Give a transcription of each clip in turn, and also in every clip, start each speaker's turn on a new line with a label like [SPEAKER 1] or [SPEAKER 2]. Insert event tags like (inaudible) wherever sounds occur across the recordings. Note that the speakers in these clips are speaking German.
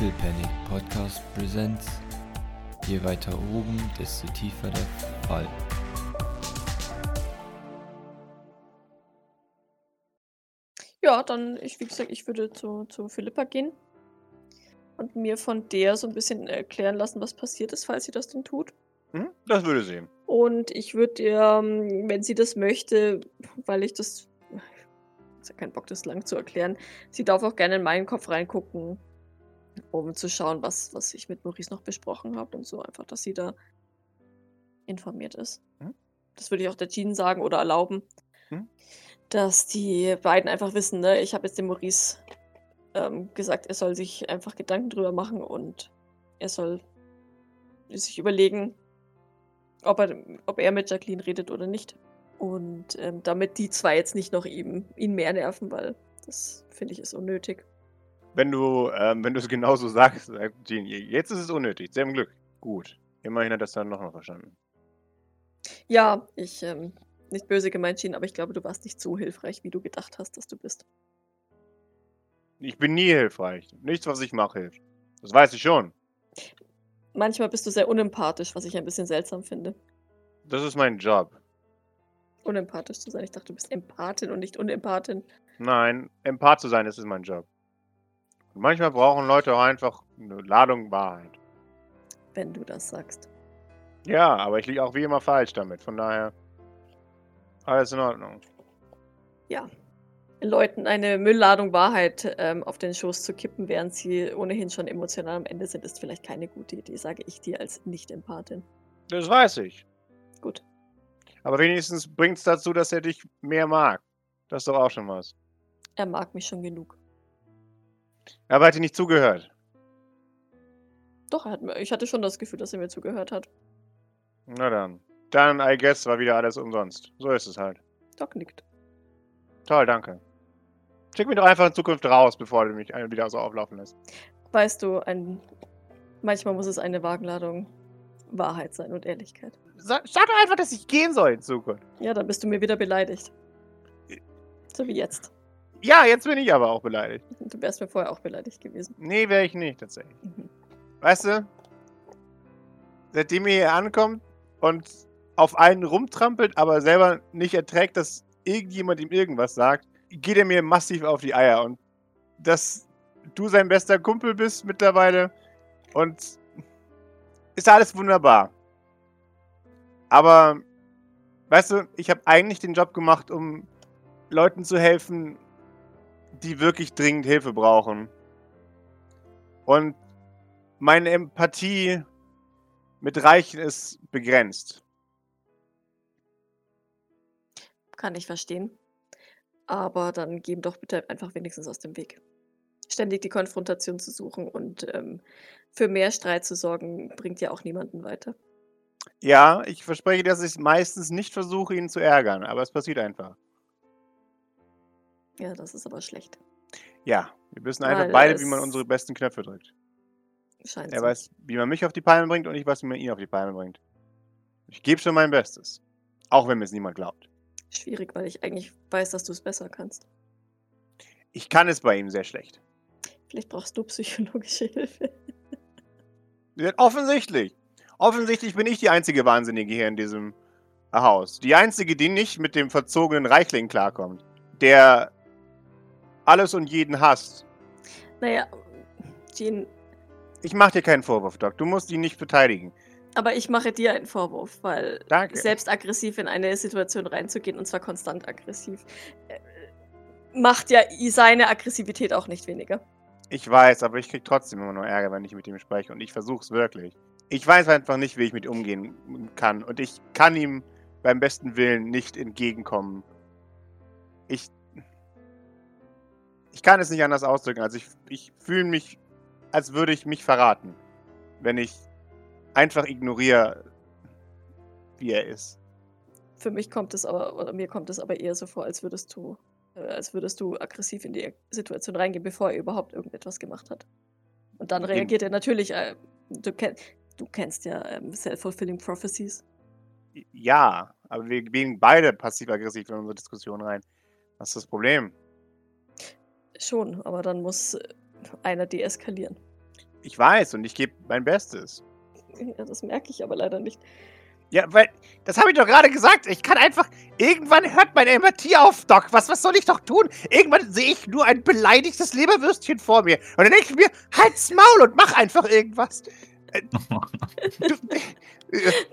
[SPEAKER 1] Little Panic Podcast Presents. Je weiter oben, desto tiefer der Fall.
[SPEAKER 2] Ja, dann, ich, wie gesagt, ich würde zu, zu Philippa gehen und mir von der so ein bisschen erklären lassen, was passiert ist, falls sie das denn tut.
[SPEAKER 3] Mhm, das würde sie.
[SPEAKER 2] Und ich würde ihr, ähm, wenn sie das möchte, weil ich das. Ich habe keinen Bock, das lang zu erklären. Sie darf auch gerne in meinen Kopf reingucken, um zu schauen, was, was ich mit Maurice noch besprochen habe und so. Einfach, dass sie da informiert ist.
[SPEAKER 3] Mhm.
[SPEAKER 2] Das würde ich auch der Jean sagen oder erlauben.
[SPEAKER 3] Mhm.
[SPEAKER 2] Dass die beiden einfach wissen, ne, ich habe jetzt dem Maurice ähm, gesagt, er soll sich einfach Gedanken drüber machen und er soll sich überlegen, ob er, ob er mit Jacqueline redet oder nicht. Und ähm, damit die zwei jetzt nicht noch ihm, ihn mehr nerven, weil das finde ich ist unnötig.
[SPEAKER 3] Wenn du, ähm, wenn du es genauso sagst, sagt Jean, jetzt ist es unnötig. Sehr im Glück. Gut. Immerhin hat das dann noch mal verstanden.
[SPEAKER 2] Ja, ich, ähm, nicht böse gemeint, Jean, aber ich glaube, du warst nicht so hilfreich, wie du gedacht hast, dass du bist.
[SPEAKER 3] Ich bin nie hilfreich. Nichts, was ich mache, hilft. Das weiß ich schon.
[SPEAKER 2] Manchmal bist du sehr unempathisch, was ich ein bisschen seltsam finde.
[SPEAKER 3] Das ist mein Job.
[SPEAKER 2] Unempathisch zu sein. Ich dachte, du bist Empathin und nicht Unempathin.
[SPEAKER 3] Nein, Empath zu sein, das ist mein Job. Und manchmal brauchen Leute auch einfach eine Ladung Wahrheit.
[SPEAKER 2] Wenn du das sagst.
[SPEAKER 3] Ja, aber ich liege auch wie immer falsch damit. Von daher, alles in Ordnung.
[SPEAKER 2] Ja. Leuten eine Müllladung Wahrheit ähm, auf den Schoß zu kippen, während sie ohnehin schon emotional am Ende sind, ist vielleicht keine gute Idee, sage ich dir als Nicht-Empathin.
[SPEAKER 3] Das weiß ich.
[SPEAKER 2] Gut.
[SPEAKER 3] Aber wenigstens bringt es dazu, dass er dich mehr mag. Das ist doch auch schon was.
[SPEAKER 2] Er mag mich schon genug.
[SPEAKER 3] Aber er hat dir nicht zugehört.
[SPEAKER 2] Doch, ich hatte schon das Gefühl, dass er mir zugehört hat.
[SPEAKER 3] Na dann. Dann, I guess, war wieder alles umsonst. So ist es halt.
[SPEAKER 2] Doc nickt.
[SPEAKER 3] Toll, danke. Schick mich doch einfach in Zukunft raus, bevor du mich ein- wieder so auflaufen lässt.
[SPEAKER 2] Weißt du, ein, manchmal muss es eine Wagenladung Wahrheit sein und Ehrlichkeit.
[SPEAKER 3] Sag, sag doch einfach, dass ich gehen soll in Zukunft.
[SPEAKER 2] Ja, dann bist du mir wieder beleidigt. So wie jetzt.
[SPEAKER 3] Ja, jetzt bin ich aber auch beleidigt.
[SPEAKER 2] Du wärst mir vorher auch beleidigt gewesen.
[SPEAKER 3] Nee, wäre ich nicht, tatsächlich.
[SPEAKER 2] Mhm.
[SPEAKER 3] Weißt du, seitdem ihr hier ankommt und auf einen rumtrampelt, aber selber nicht erträgt, dass irgendjemand ihm irgendwas sagt, geht er mir massiv auf die Eier. Und dass du sein bester Kumpel bist mittlerweile und ist alles wunderbar. Aber, weißt du, ich habe eigentlich den Job gemacht, um Leuten zu helfen, die wirklich dringend Hilfe brauchen. Und meine Empathie mit Reichen ist begrenzt.
[SPEAKER 2] Kann ich verstehen. Aber dann geh ihm doch bitte einfach wenigstens aus dem Weg. Ständig die Konfrontation zu suchen und ähm, für mehr Streit zu sorgen, bringt ja auch niemanden weiter.
[SPEAKER 3] Ja, ich verspreche, dass ich meistens nicht versuche, ihn zu ärgern, aber es passiert einfach.
[SPEAKER 2] Ja, das ist aber schlecht.
[SPEAKER 3] Ja, wir wissen einfach
[SPEAKER 2] Weil
[SPEAKER 3] beide, wie man unsere besten Knöpfe drückt.
[SPEAKER 2] Scheint
[SPEAKER 3] Er
[SPEAKER 2] so.
[SPEAKER 3] weiß, wie man mich auf die Palme bringt und ich weiß, wie man ihn auf die Palme bringt. Ich gebe schon mein Bestes. Auch wenn mir es niemand glaubt.
[SPEAKER 2] Schwierig, weil ich eigentlich weiß, dass du es besser kannst.
[SPEAKER 3] Ich kann es bei ihm sehr schlecht.
[SPEAKER 2] Vielleicht brauchst du psychologische Hilfe.
[SPEAKER 3] Ja, Offensichtlich. Offensichtlich bin ich die einzige Wahnsinnige hier in diesem Haus. Die einzige, die nicht mit dem verzogenen Reichling klarkommt. Der alles und jeden hasst.
[SPEAKER 2] Naja, Jean,
[SPEAKER 3] Ich mach dir keinen Vorwurf, Doc. Du musst ihn nicht verteidigen.
[SPEAKER 2] aber ich mache dir einen Vorwurf, weil
[SPEAKER 3] Danke.
[SPEAKER 2] selbst aggressiv in eine Situation reinzugehen und zwar konstant aggressiv, äh, macht ja seine Aggressivität auch nicht weniger.
[SPEAKER 3] Ich weiß, aber ich krieg trotzdem immer nur Ärger, wenn ich mit ihm spreche. Und ich versuch's wirklich. Ich weiß einfach nicht, wie ich mit ihm umgehen kann. Und ich kann ihm beim besten Willen nicht entgegenkommen. Ich. Ich kann es nicht anders ausdrücken. Also ich, ich fühle mich, als würde ich mich verraten, wenn ich einfach ignoriere, wie er ist.
[SPEAKER 2] Für mich kommt es aber, oder mir kommt es aber eher so vor, als würdest du, äh, als würdest du aggressiv in die Situation reingehen, bevor er überhaupt irgendetwas gemacht hat. Und dann reagiert er natürlich, äh, du, kenn, du kennst ja ähm, Self-Fulfilling Prophecies.
[SPEAKER 3] Ja, aber wir gehen beide passiv-aggressiv in unsere Diskussion rein. Was ist das Problem?
[SPEAKER 2] Schon, aber dann muss äh, einer deeskalieren.
[SPEAKER 3] Ich weiß und ich gebe mein Bestes.
[SPEAKER 2] Ja, das merke ich aber leider nicht.
[SPEAKER 3] Ja, weil, das habe ich doch gerade gesagt. Ich kann einfach, irgendwann hört meine Empathie auf, Doc. Was, was soll ich doch tun? Irgendwann sehe ich nur ein beleidigtes Leberwürstchen vor mir. Und dann denke ich mir, halt's Maul und mach einfach irgendwas.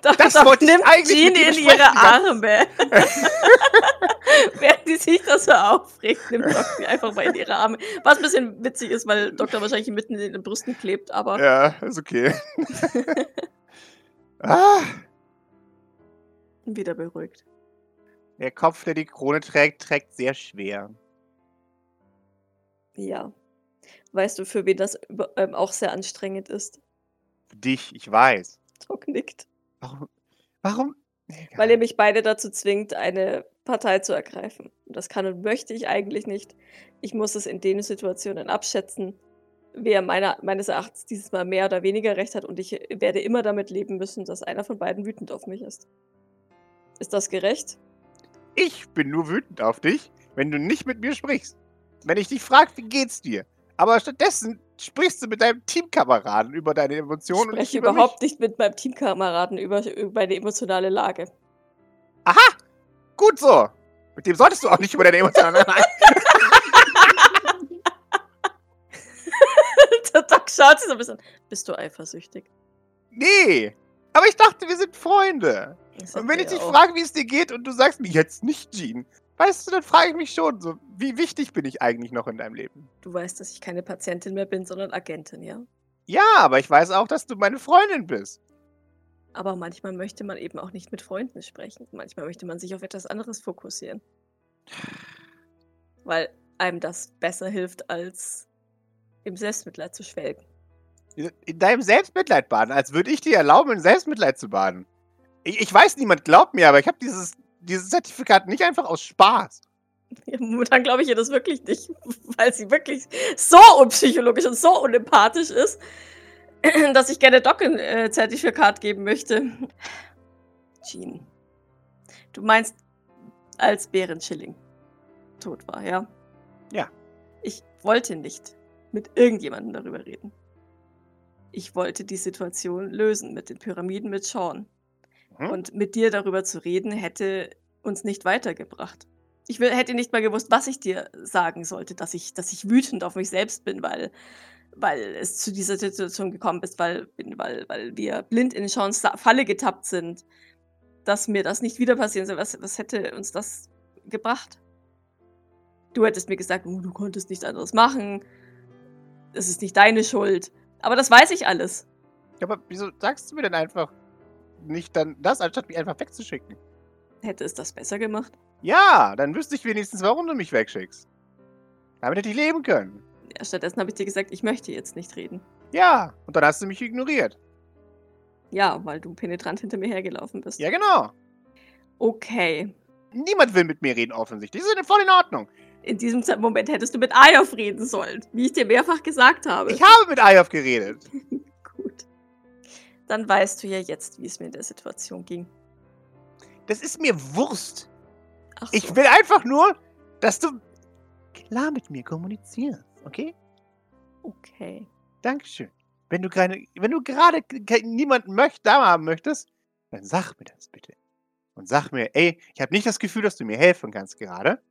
[SPEAKER 2] Doch,
[SPEAKER 3] Das
[SPEAKER 2] doch,
[SPEAKER 3] wollte ich
[SPEAKER 2] nimmt
[SPEAKER 3] eigentlich
[SPEAKER 2] Jean in ihre Arme. (laughs) Während die sich das so aufregt, nimmt Doc sie einfach mal in ihre Arme. Was ein bisschen witzig ist, weil Doktor wahrscheinlich mitten in den Brüsten klebt, aber
[SPEAKER 3] ja, ist okay. (laughs) ah,
[SPEAKER 2] wieder beruhigt.
[SPEAKER 3] der Kopf, der die Krone trägt, trägt sehr schwer.
[SPEAKER 2] Ja. Weißt du, für wen das ähm, auch sehr anstrengend ist?
[SPEAKER 3] Dich, ich weiß. (laughs)
[SPEAKER 2] Doc nickt.
[SPEAKER 3] Warum? Warum?
[SPEAKER 2] Weil ihr mich beide dazu zwingt, eine Partei zu ergreifen. Und das kann und möchte ich eigentlich nicht. Ich muss es in den Situationen abschätzen, wer meiner, meines Erachtens dieses Mal mehr oder weniger recht hat. Und ich werde immer damit leben müssen, dass einer von beiden wütend auf mich ist. Ist das gerecht?
[SPEAKER 3] Ich bin nur wütend auf dich, wenn du nicht mit mir sprichst. Wenn ich dich frage, wie geht's dir? Aber stattdessen sprichst du mit deinem Teamkameraden über deine
[SPEAKER 2] Ich
[SPEAKER 3] Emotionen und
[SPEAKER 2] spreche überhaupt nicht mit meinem Teamkameraden über, über meine emotionale Lage.
[SPEAKER 3] Aha! Gut so! Mit dem solltest du auch nicht über deine emotionale Lage. (laughs) (laughs)
[SPEAKER 2] Der Doc schaut sich so ein bisschen. Bist du eifersüchtig?
[SPEAKER 3] nee! Aber ich dachte, wir sind Freunde. Und wenn ich dich
[SPEAKER 2] auch.
[SPEAKER 3] frage, wie es dir geht und du sagst mir jetzt nicht, Jean, weißt du, dann frage ich mich schon so, wie wichtig bin ich eigentlich noch in deinem Leben?
[SPEAKER 2] Du weißt, dass ich keine Patientin mehr bin, sondern Agentin, ja?
[SPEAKER 3] Ja, aber ich weiß auch, dass du meine Freundin bist.
[SPEAKER 2] Aber manchmal möchte man eben auch nicht mit Freunden sprechen. Manchmal möchte man sich auf etwas anderes fokussieren. Weil einem das besser hilft, als im Selbstmitleid zu schwelgen.
[SPEAKER 3] In deinem Selbstmitleid baden, als würde ich dir erlauben, in Selbstmitleid zu baden. Ich, ich weiß, niemand glaubt mir, aber ich habe dieses, dieses Zertifikat nicht einfach aus Spaß.
[SPEAKER 2] Ja, momentan glaube ich ihr das wirklich nicht, (laughs) weil sie wirklich so unpsychologisch und so unempathisch ist, (clears throat) dass ich gerne Doc ein äh, Zertifikat geben möchte. Jean, du meinst, als Bärenschilling tot war, ja?
[SPEAKER 3] Ja.
[SPEAKER 2] Ich wollte nicht mit irgendjemandem darüber reden. Ich wollte die Situation lösen mit den Pyramiden mit Sean.
[SPEAKER 3] Mhm.
[SPEAKER 2] Und mit dir darüber zu reden, hätte uns nicht weitergebracht. Ich will, hätte nicht mal gewusst, was ich dir sagen sollte, dass ich, dass ich wütend auf mich selbst bin, weil, weil es zu dieser Situation gekommen ist, weil, weil, weil wir blind in Seans Falle getappt sind, dass mir das nicht wieder passieren soll. Was, was hätte uns das gebracht? Du hättest mir gesagt, oh, du konntest nichts anderes machen. Es ist nicht deine Schuld. Aber das weiß ich alles.
[SPEAKER 3] Aber wieso sagst du mir denn einfach nicht dann das, anstatt mich einfach wegzuschicken?
[SPEAKER 2] Hätte es das besser gemacht?
[SPEAKER 3] Ja, dann wüsste ich wenigstens, warum du mich wegschickst. Damit hätte ich leben können.
[SPEAKER 2] Ja, stattdessen habe ich dir gesagt, ich möchte jetzt nicht reden.
[SPEAKER 3] Ja, und dann hast du mich ignoriert.
[SPEAKER 2] Ja, weil du penetrant hinter mir hergelaufen bist.
[SPEAKER 3] Ja, genau.
[SPEAKER 2] Okay.
[SPEAKER 3] Niemand will mit mir reden, offensichtlich. Das ist voll in Ordnung.
[SPEAKER 2] In diesem Moment hättest du mit Ayov reden sollen, wie ich dir mehrfach gesagt habe.
[SPEAKER 3] Ich habe mit Ayov geredet. (laughs)
[SPEAKER 2] Dann weißt du ja jetzt, wie es mir in der Situation ging.
[SPEAKER 3] Das ist mir Wurst.
[SPEAKER 2] Ach
[SPEAKER 3] Ich
[SPEAKER 2] so.
[SPEAKER 3] will einfach nur, dass du klar mit mir kommunizierst, okay?
[SPEAKER 2] Okay.
[SPEAKER 3] Dankeschön. Wenn du gerade, wenn du gerade niemanden möcht, da haben möchtest, dann sag mir das bitte. Und sag mir, ey, ich habe nicht das Gefühl, dass du mir helfen kannst gerade.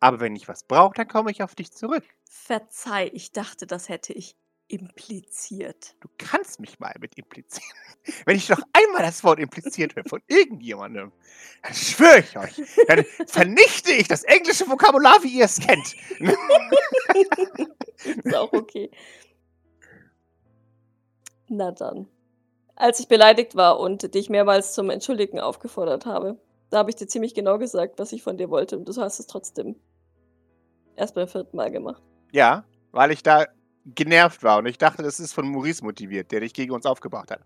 [SPEAKER 3] Aber wenn ich was brauche, dann komme ich auf dich zurück.
[SPEAKER 2] Verzeih, ich dachte, das hätte ich impliziert.
[SPEAKER 3] Du kannst mich mal mit implizieren. (laughs) Wenn ich noch einmal das Wort impliziert höre von irgendjemandem, dann schwöre ich euch, dann vernichte ich das englische Vokabular, wie ihr es kennt. (laughs)
[SPEAKER 2] Ist auch okay. Na dann. Als ich beleidigt war und dich mehrmals zum Entschuldigen aufgefordert habe, da habe ich dir ziemlich genau gesagt, was ich von dir wollte und du hast es trotzdem erst beim vierten Mal gemacht.
[SPEAKER 3] Ja, weil ich da genervt war und ich dachte, das ist von Maurice motiviert, der dich gegen uns aufgebracht hat.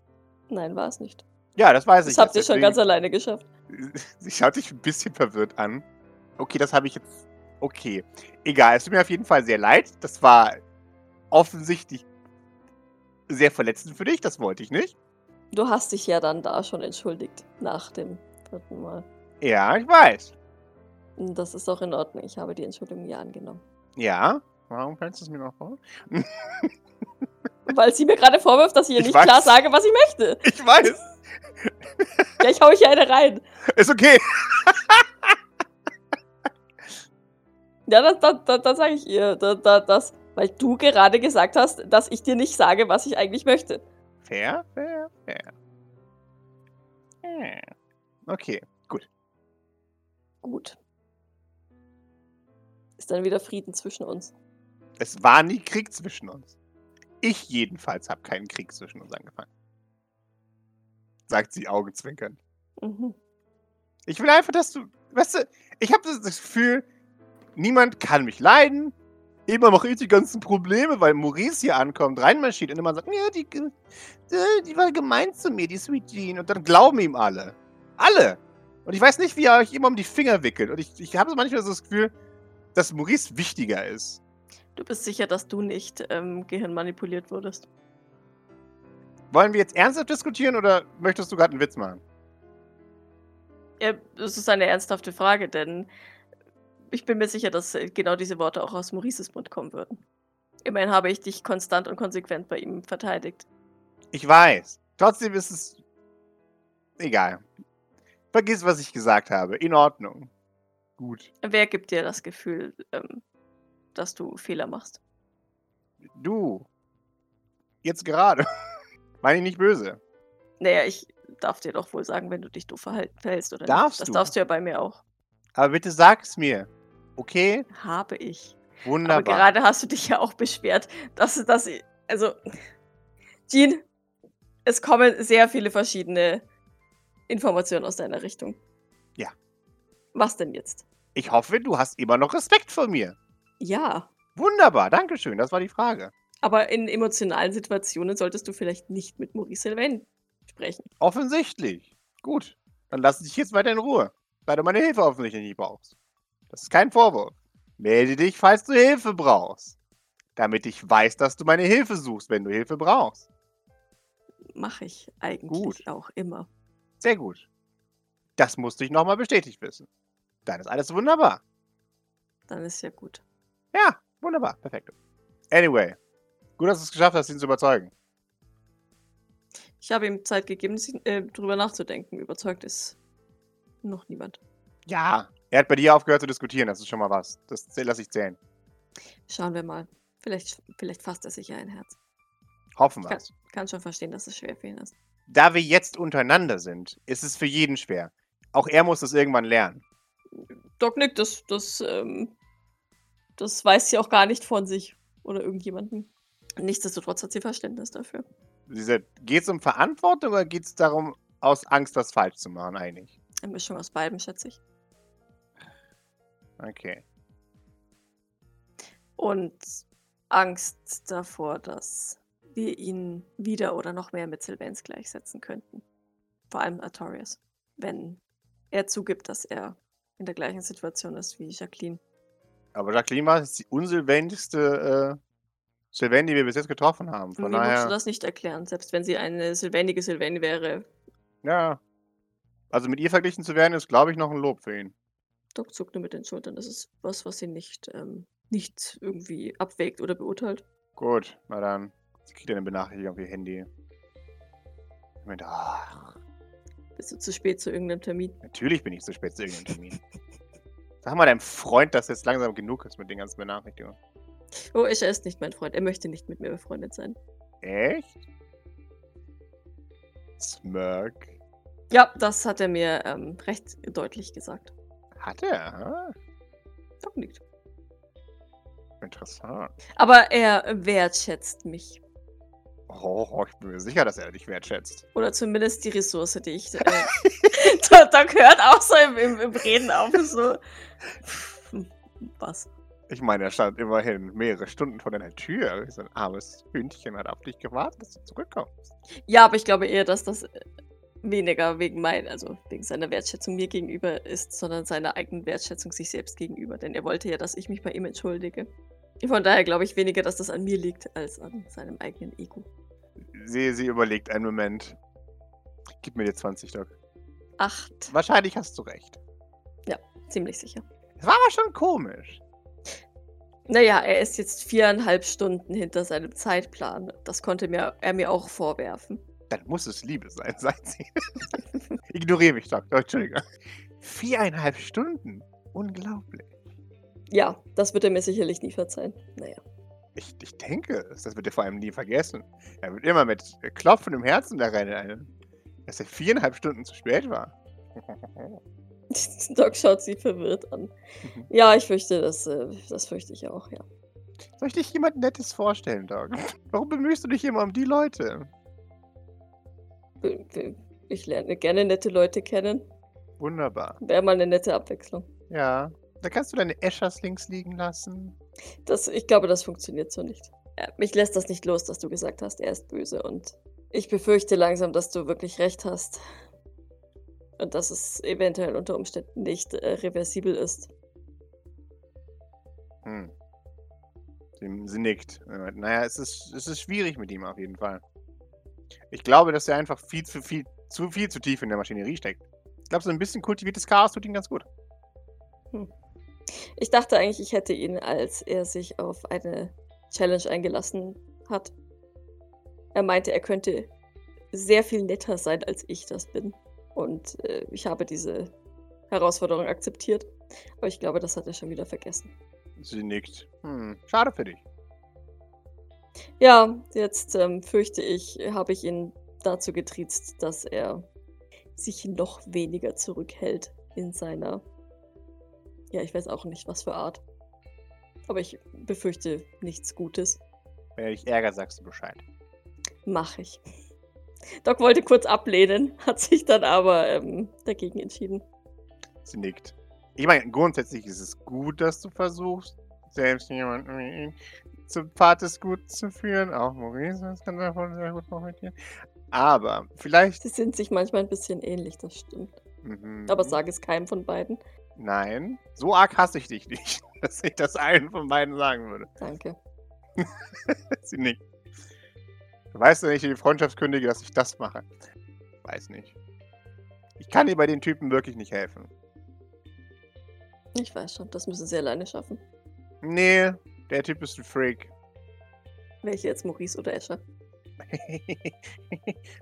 [SPEAKER 2] Nein, war es nicht.
[SPEAKER 3] Ja, das weiß
[SPEAKER 2] Das
[SPEAKER 3] ich.
[SPEAKER 2] habt ihr schon ganz alleine geschafft. (laughs)
[SPEAKER 3] Sie schaut sich ein bisschen verwirrt an. Okay, das habe ich jetzt. Okay. Egal, es tut mir auf jeden Fall sehr leid. Das war offensichtlich sehr verletzend für dich. Das wollte ich nicht.
[SPEAKER 2] Du hast dich ja dann da schon entschuldigt nach dem vierten Mal.
[SPEAKER 3] Ja, ich weiß.
[SPEAKER 2] Das ist auch in Ordnung. Ich habe die Entschuldigung ja angenommen.
[SPEAKER 3] Ja. Warum kannst du es mir noch vor?
[SPEAKER 2] Weil sie mir gerade vorwirft, dass ich ihr
[SPEAKER 3] Ich
[SPEAKER 2] nicht
[SPEAKER 3] weiß.
[SPEAKER 2] klar sage, was ich möchte.
[SPEAKER 3] Ich weiß.
[SPEAKER 2] Ja, ich hau hier eine rein.
[SPEAKER 3] Ist okay.
[SPEAKER 2] Ja, das, das, das, das sage ich ihr. Das, das, das, weil du gerade gesagt hast, dass ich dir nicht sage, was ich eigentlich möchte.
[SPEAKER 3] Fair, fair, fair. Okay, gut.
[SPEAKER 2] Gut. Ist dann wieder Frieden zwischen uns.
[SPEAKER 3] Es war nie Krieg zwischen uns. Ich jedenfalls habe keinen Krieg zwischen uns angefangen. Sagt sie augenzwinkernd.
[SPEAKER 2] Mhm.
[SPEAKER 3] Ich will einfach, dass du. Weißt du, ich habe das Gefühl, niemand kann mich leiden. Immer mache ich die ganzen Probleme, weil Maurice hier ankommt, reinmarschiert und immer sagt, ja, die, die war gemein zu mir, die Sweet Jean. Und dann glauben ihm alle. Alle. Und ich weiß nicht, wie er euch immer um die Finger wickelt. Und ich, ich habe manchmal so das Gefühl, dass Maurice wichtiger ist.
[SPEAKER 2] Du bist sicher, dass du nicht ähm, gehirnmanipuliert wurdest.
[SPEAKER 3] Wollen wir jetzt ernsthaft diskutieren oder möchtest du gerade einen Witz machen?
[SPEAKER 2] Ja, das ist eine ernsthafte Frage, denn ich bin mir sicher, dass äh, genau diese Worte auch aus Maurices Mund kommen würden. Immerhin habe ich dich konstant und konsequent bei ihm verteidigt.
[SPEAKER 3] Ich weiß. Trotzdem ist es. Egal. Vergiss, was ich gesagt habe. In Ordnung. Gut.
[SPEAKER 2] Wer gibt dir das Gefühl, ähm, dass du Fehler machst?
[SPEAKER 3] Du. Jetzt gerade. (laughs) Meine ich nicht böse.
[SPEAKER 2] Naja, ich darf dir doch wohl sagen, wenn du dich doof verhältst oder
[SPEAKER 3] Darfst
[SPEAKER 2] nicht. Das
[SPEAKER 3] du?
[SPEAKER 2] darfst du ja bei mir auch.
[SPEAKER 3] Aber bitte sag es mir. Okay?
[SPEAKER 2] Habe ich. Aber
[SPEAKER 3] Wunderbar.
[SPEAKER 2] gerade hast du dich ja auch beschwert, dass das. Also, Jean, es kommen sehr viele verschiedene Informationen aus deiner Richtung.
[SPEAKER 3] Ja.
[SPEAKER 2] Was denn jetzt?
[SPEAKER 3] Ich hoffe, du hast immer noch Respekt vor mir.
[SPEAKER 2] Ja.
[SPEAKER 3] Wunderbar. Dankeschön. Das war die Frage.
[SPEAKER 2] Aber in emotionalen Situationen solltest du vielleicht nicht mit Maurice Sylvain sprechen.
[SPEAKER 3] Offensichtlich. Gut. Dann lass dich jetzt weiter in Ruhe. Weil du meine Hilfe offensichtlich nicht brauchst. Das ist kein Vorwurf. Melde dich, falls du Hilfe brauchst. Damit ich weiß, dass du meine Hilfe suchst, wenn du Hilfe brauchst.
[SPEAKER 2] Mache ich eigentlich
[SPEAKER 3] Gut.
[SPEAKER 2] auch immer.
[SPEAKER 3] Sehr gut. Das musste ich nochmal bestätigt wissen. Dann ist alles wunderbar.
[SPEAKER 2] Dann ist ja gut.
[SPEAKER 3] Ja, wunderbar. Perfekt. Anyway. Gut, dass du es geschafft hast, ihn zu überzeugen.
[SPEAKER 2] Ich habe ihm Zeit gegeben, äh, drüber nachzudenken. Überzeugt ist noch niemand.
[SPEAKER 3] Ja. Er hat bei dir aufgehört zu diskutieren. Das ist schon mal was. Das lasse ich zählen.
[SPEAKER 2] Schauen wir mal. Vielleicht, vielleicht fasst er sich ja ein Herz.
[SPEAKER 3] Hoffen wir
[SPEAKER 2] Kann,
[SPEAKER 3] es.
[SPEAKER 2] kann schon verstehen, dass es schwer für ihn ist.
[SPEAKER 3] Da wir jetzt untereinander sind, ist es für jeden schwer. Auch er muss das irgendwann lernen.
[SPEAKER 2] Doc nickt, das, das, ähm, das weiß sie auch gar nicht von sich oder irgendjemanden. Nichtsdestotrotz hat sie Verständnis dafür.
[SPEAKER 3] Geht es um Verantwortung oder geht es darum, aus Angst was falsch zu machen, eigentlich?
[SPEAKER 2] Eine Mischung aus beidem, schätze ich.
[SPEAKER 3] Okay.
[SPEAKER 2] Und Angst davor, dass wir ihn wieder oder noch mehr mit Sylvains gleichsetzen könnten. Vor allem Artorias. Wenn er zugibt, dass er in der gleichen Situation ist wie Jacqueline.
[SPEAKER 3] Aber Jacqueline war die unsylväntigste äh, Sylvain, die wir bis jetzt getroffen haben. Von
[SPEAKER 2] Mir musst du
[SPEAKER 3] daher,
[SPEAKER 2] das nicht erklären. Selbst wenn sie eine sylvänige Sylvain wäre,
[SPEAKER 3] ja. Also mit ihr verglichen zu werden, ist, glaube ich, noch ein Lob für ihn.
[SPEAKER 2] Doc zuckt nur mit den Schultern. Das ist was, was sie nicht, ähm, nicht irgendwie abwägt oder beurteilt.
[SPEAKER 3] Gut, na dann. Sie kriegt eine Benachrichtigung auf ihr Handy. Ich meinte, ach,
[SPEAKER 2] Bist du zu spät zu irgendeinem Termin?
[SPEAKER 3] natürlich bin ich zu spät zu irgendeinem Termin. (laughs) Sag mal deinem Freund, dass jetzt langsam genug ist mit den ganzen Benachrichtigungen.
[SPEAKER 2] Oh, er ist nicht mein Freund. Er möchte nicht mit mir befreundet sein.
[SPEAKER 3] Echt? Smirk.
[SPEAKER 2] Ja, das hat er mir ähm, recht deutlich gesagt.
[SPEAKER 3] Hat er? ha?
[SPEAKER 2] Doc nickt.
[SPEAKER 3] Interessant.
[SPEAKER 2] Aber er wertschätzt mich.
[SPEAKER 3] Oh, ich bin mir sicher, dass er dich wertschätzt.
[SPEAKER 2] Oder zumindest die Ressource, die ich. Äh, Doc Doc hört auch so im, im, im Reden auf. So. Was?
[SPEAKER 3] Ich meine, er stand immerhin mehrere Stunden vor deiner Tür. So ein armes Hündchen hat auf dich gewartet, dass du zurückkommst.
[SPEAKER 2] Ja, aber ich glaube eher, dass das äh, weniger wegen mein, also wegen seiner Wertschätzung mir gegenüber ist, sondern seiner eigenen Wertschätzung sich selbst gegenüber. Denn er wollte ja, dass ich mich bei ihm entschuldige. Von daher glaube ich weniger, dass das an mir liegt, als an seinem eigenen Ego.
[SPEAKER 3] Sie, sie überlegt einen Moment. Gib mir dir 20, Doc.
[SPEAKER 2] Acht.
[SPEAKER 3] Wahrscheinlich hast du recht.
[SPEAKER 2] Ziemlich sicher.
[SPEAKER 3] Es war aber schon komisch.
[SPEAKER 2] Naja, er ist jetzt viereinhalb Stunden hinter seinem Zeitplan. Das konnte mir, er mir auch vorwerfen.
[SPEAKER 3] Dann muss es Liebe sein, (laughs) sagt sie. Ignoriere mich, Doktor. Entschuldigung. Viereinhalb Stunden? Unglaublich.
[SPEAKER 2] Ja, das wird er mir sicherlich nie verzeihen. Naja.
[SPEAKER 3] Ich, ich denke. Das wird er vor allem nie vergessen. Er wird immer mit klopfendem Herzen da rennen, dass er viereinhalb Stunden zu spät war. (laughs)
[SPEAKER 2] Doc schaut sie verwirrt an.
[SPEAKER 3] Mhm. (laughs)
[SPEAKER 2] Ja, ich fürchte, das, äh, das fürchte ich auch, ja.
[SPEAKER 3] Soll ich dich jemand Nettes vorstellen, Doc? Warum bemühst du dich immer um die Leute?
[SPEAKER 2] Ich lerne gerne nette Leute kennen.
[SPEAKER 3] Wunderbar.
[SPEAKER 2] Wäre mal eine nette Abwechslung.
[SPEAKER 3] Ja. Da kannst du deine Eschers links liegen lassen.
[SPEAKER 2] Das, ich glaube, das funktioniert so nicht. Mich lässt das nicht los, dass du gesagt hast, er ist böse und ich befürchte langsam, dass du wirklich recht hast. Und dass es eventuell unter Umständen nicht äh, reversibel ist.
[SPEAKER 3] Hm. Sie, sie nickt. Äh, Naja, es ist, es ist schwierig mit ihm auf jeden Fall. Ich glaube, dass er einfach viel zu viel, zu viel zu tief in der Maschinerie steckt. Ich glaube, so ein bisschen kultiviertes Chaos tut ihm ganz gut.
[SPEAKER 2] Ich dachte eigentlich, ich hätte ihn, als er sich auf eine Challenge eingelassen hat. Er meinte, er könnte sehr viel netter sein, als ich das bin. Und äh, ich habe diese Herausforderung akzeptiert. Aber ich glaube, das hat er schon wieder vergessen.
[SPEAKER 3] Sie nickt. Hm, schade für dich.
[SPEAKER 2] Ja, jetzt ähm, fürchte ich, habe ich ihn dazu getriezt, dass er sich noch weniger zurückhält in seiner. Ja, ich weiß auch nicht, was für Art. Aber ich befürchte nichts Gutes.
[SPEAKER 3] Wenn er dich ärgert, sagst du Bescheid.
[SPEAKER 2] Mach ich. Doc wollte kurz ablehnen, (laughs) hat sich dann aber ähm, dagegen entschieden.
[SPEAKER 3] Sie nickt. Ich meine, grundsätzlich ist es gut, dass du versuchst, selbst jemanden wie ihn zum Pfad des Guten zu führen. Auch Maurice das kann davon sehr gut profitieren. Aber vielleicht.
[SPEAKER 2] Sie sind sich manchmal ein bisschen ähnlich, das stimmt.
[SPEAKER 3] Mhm.
[SPEAKER 2] Aber sage es keinem von beiden.
[SPEAKER 3] Nein, so arg hasse ich dich nicht, (laughs) dass ich das allen von beiden sagen würde.
[SPEAKER 2] Danke. (laughs)
[SPEAKER 3] Sie nickt. Du weißt ja nicht, die Freundschaftskündige, dass ich das mache. Weiß nicht. Ich kann dir bei den Typen wirklich nicht helfen.
[SPEAKER 2] Ich weiß schon, das müssen sie alleine schaffen.
[SPEAKER 3] Nee, der Typ ist ein Freak.
[SPEAKER 2] Welche jetzt, Maurice oder Escher? (laughs)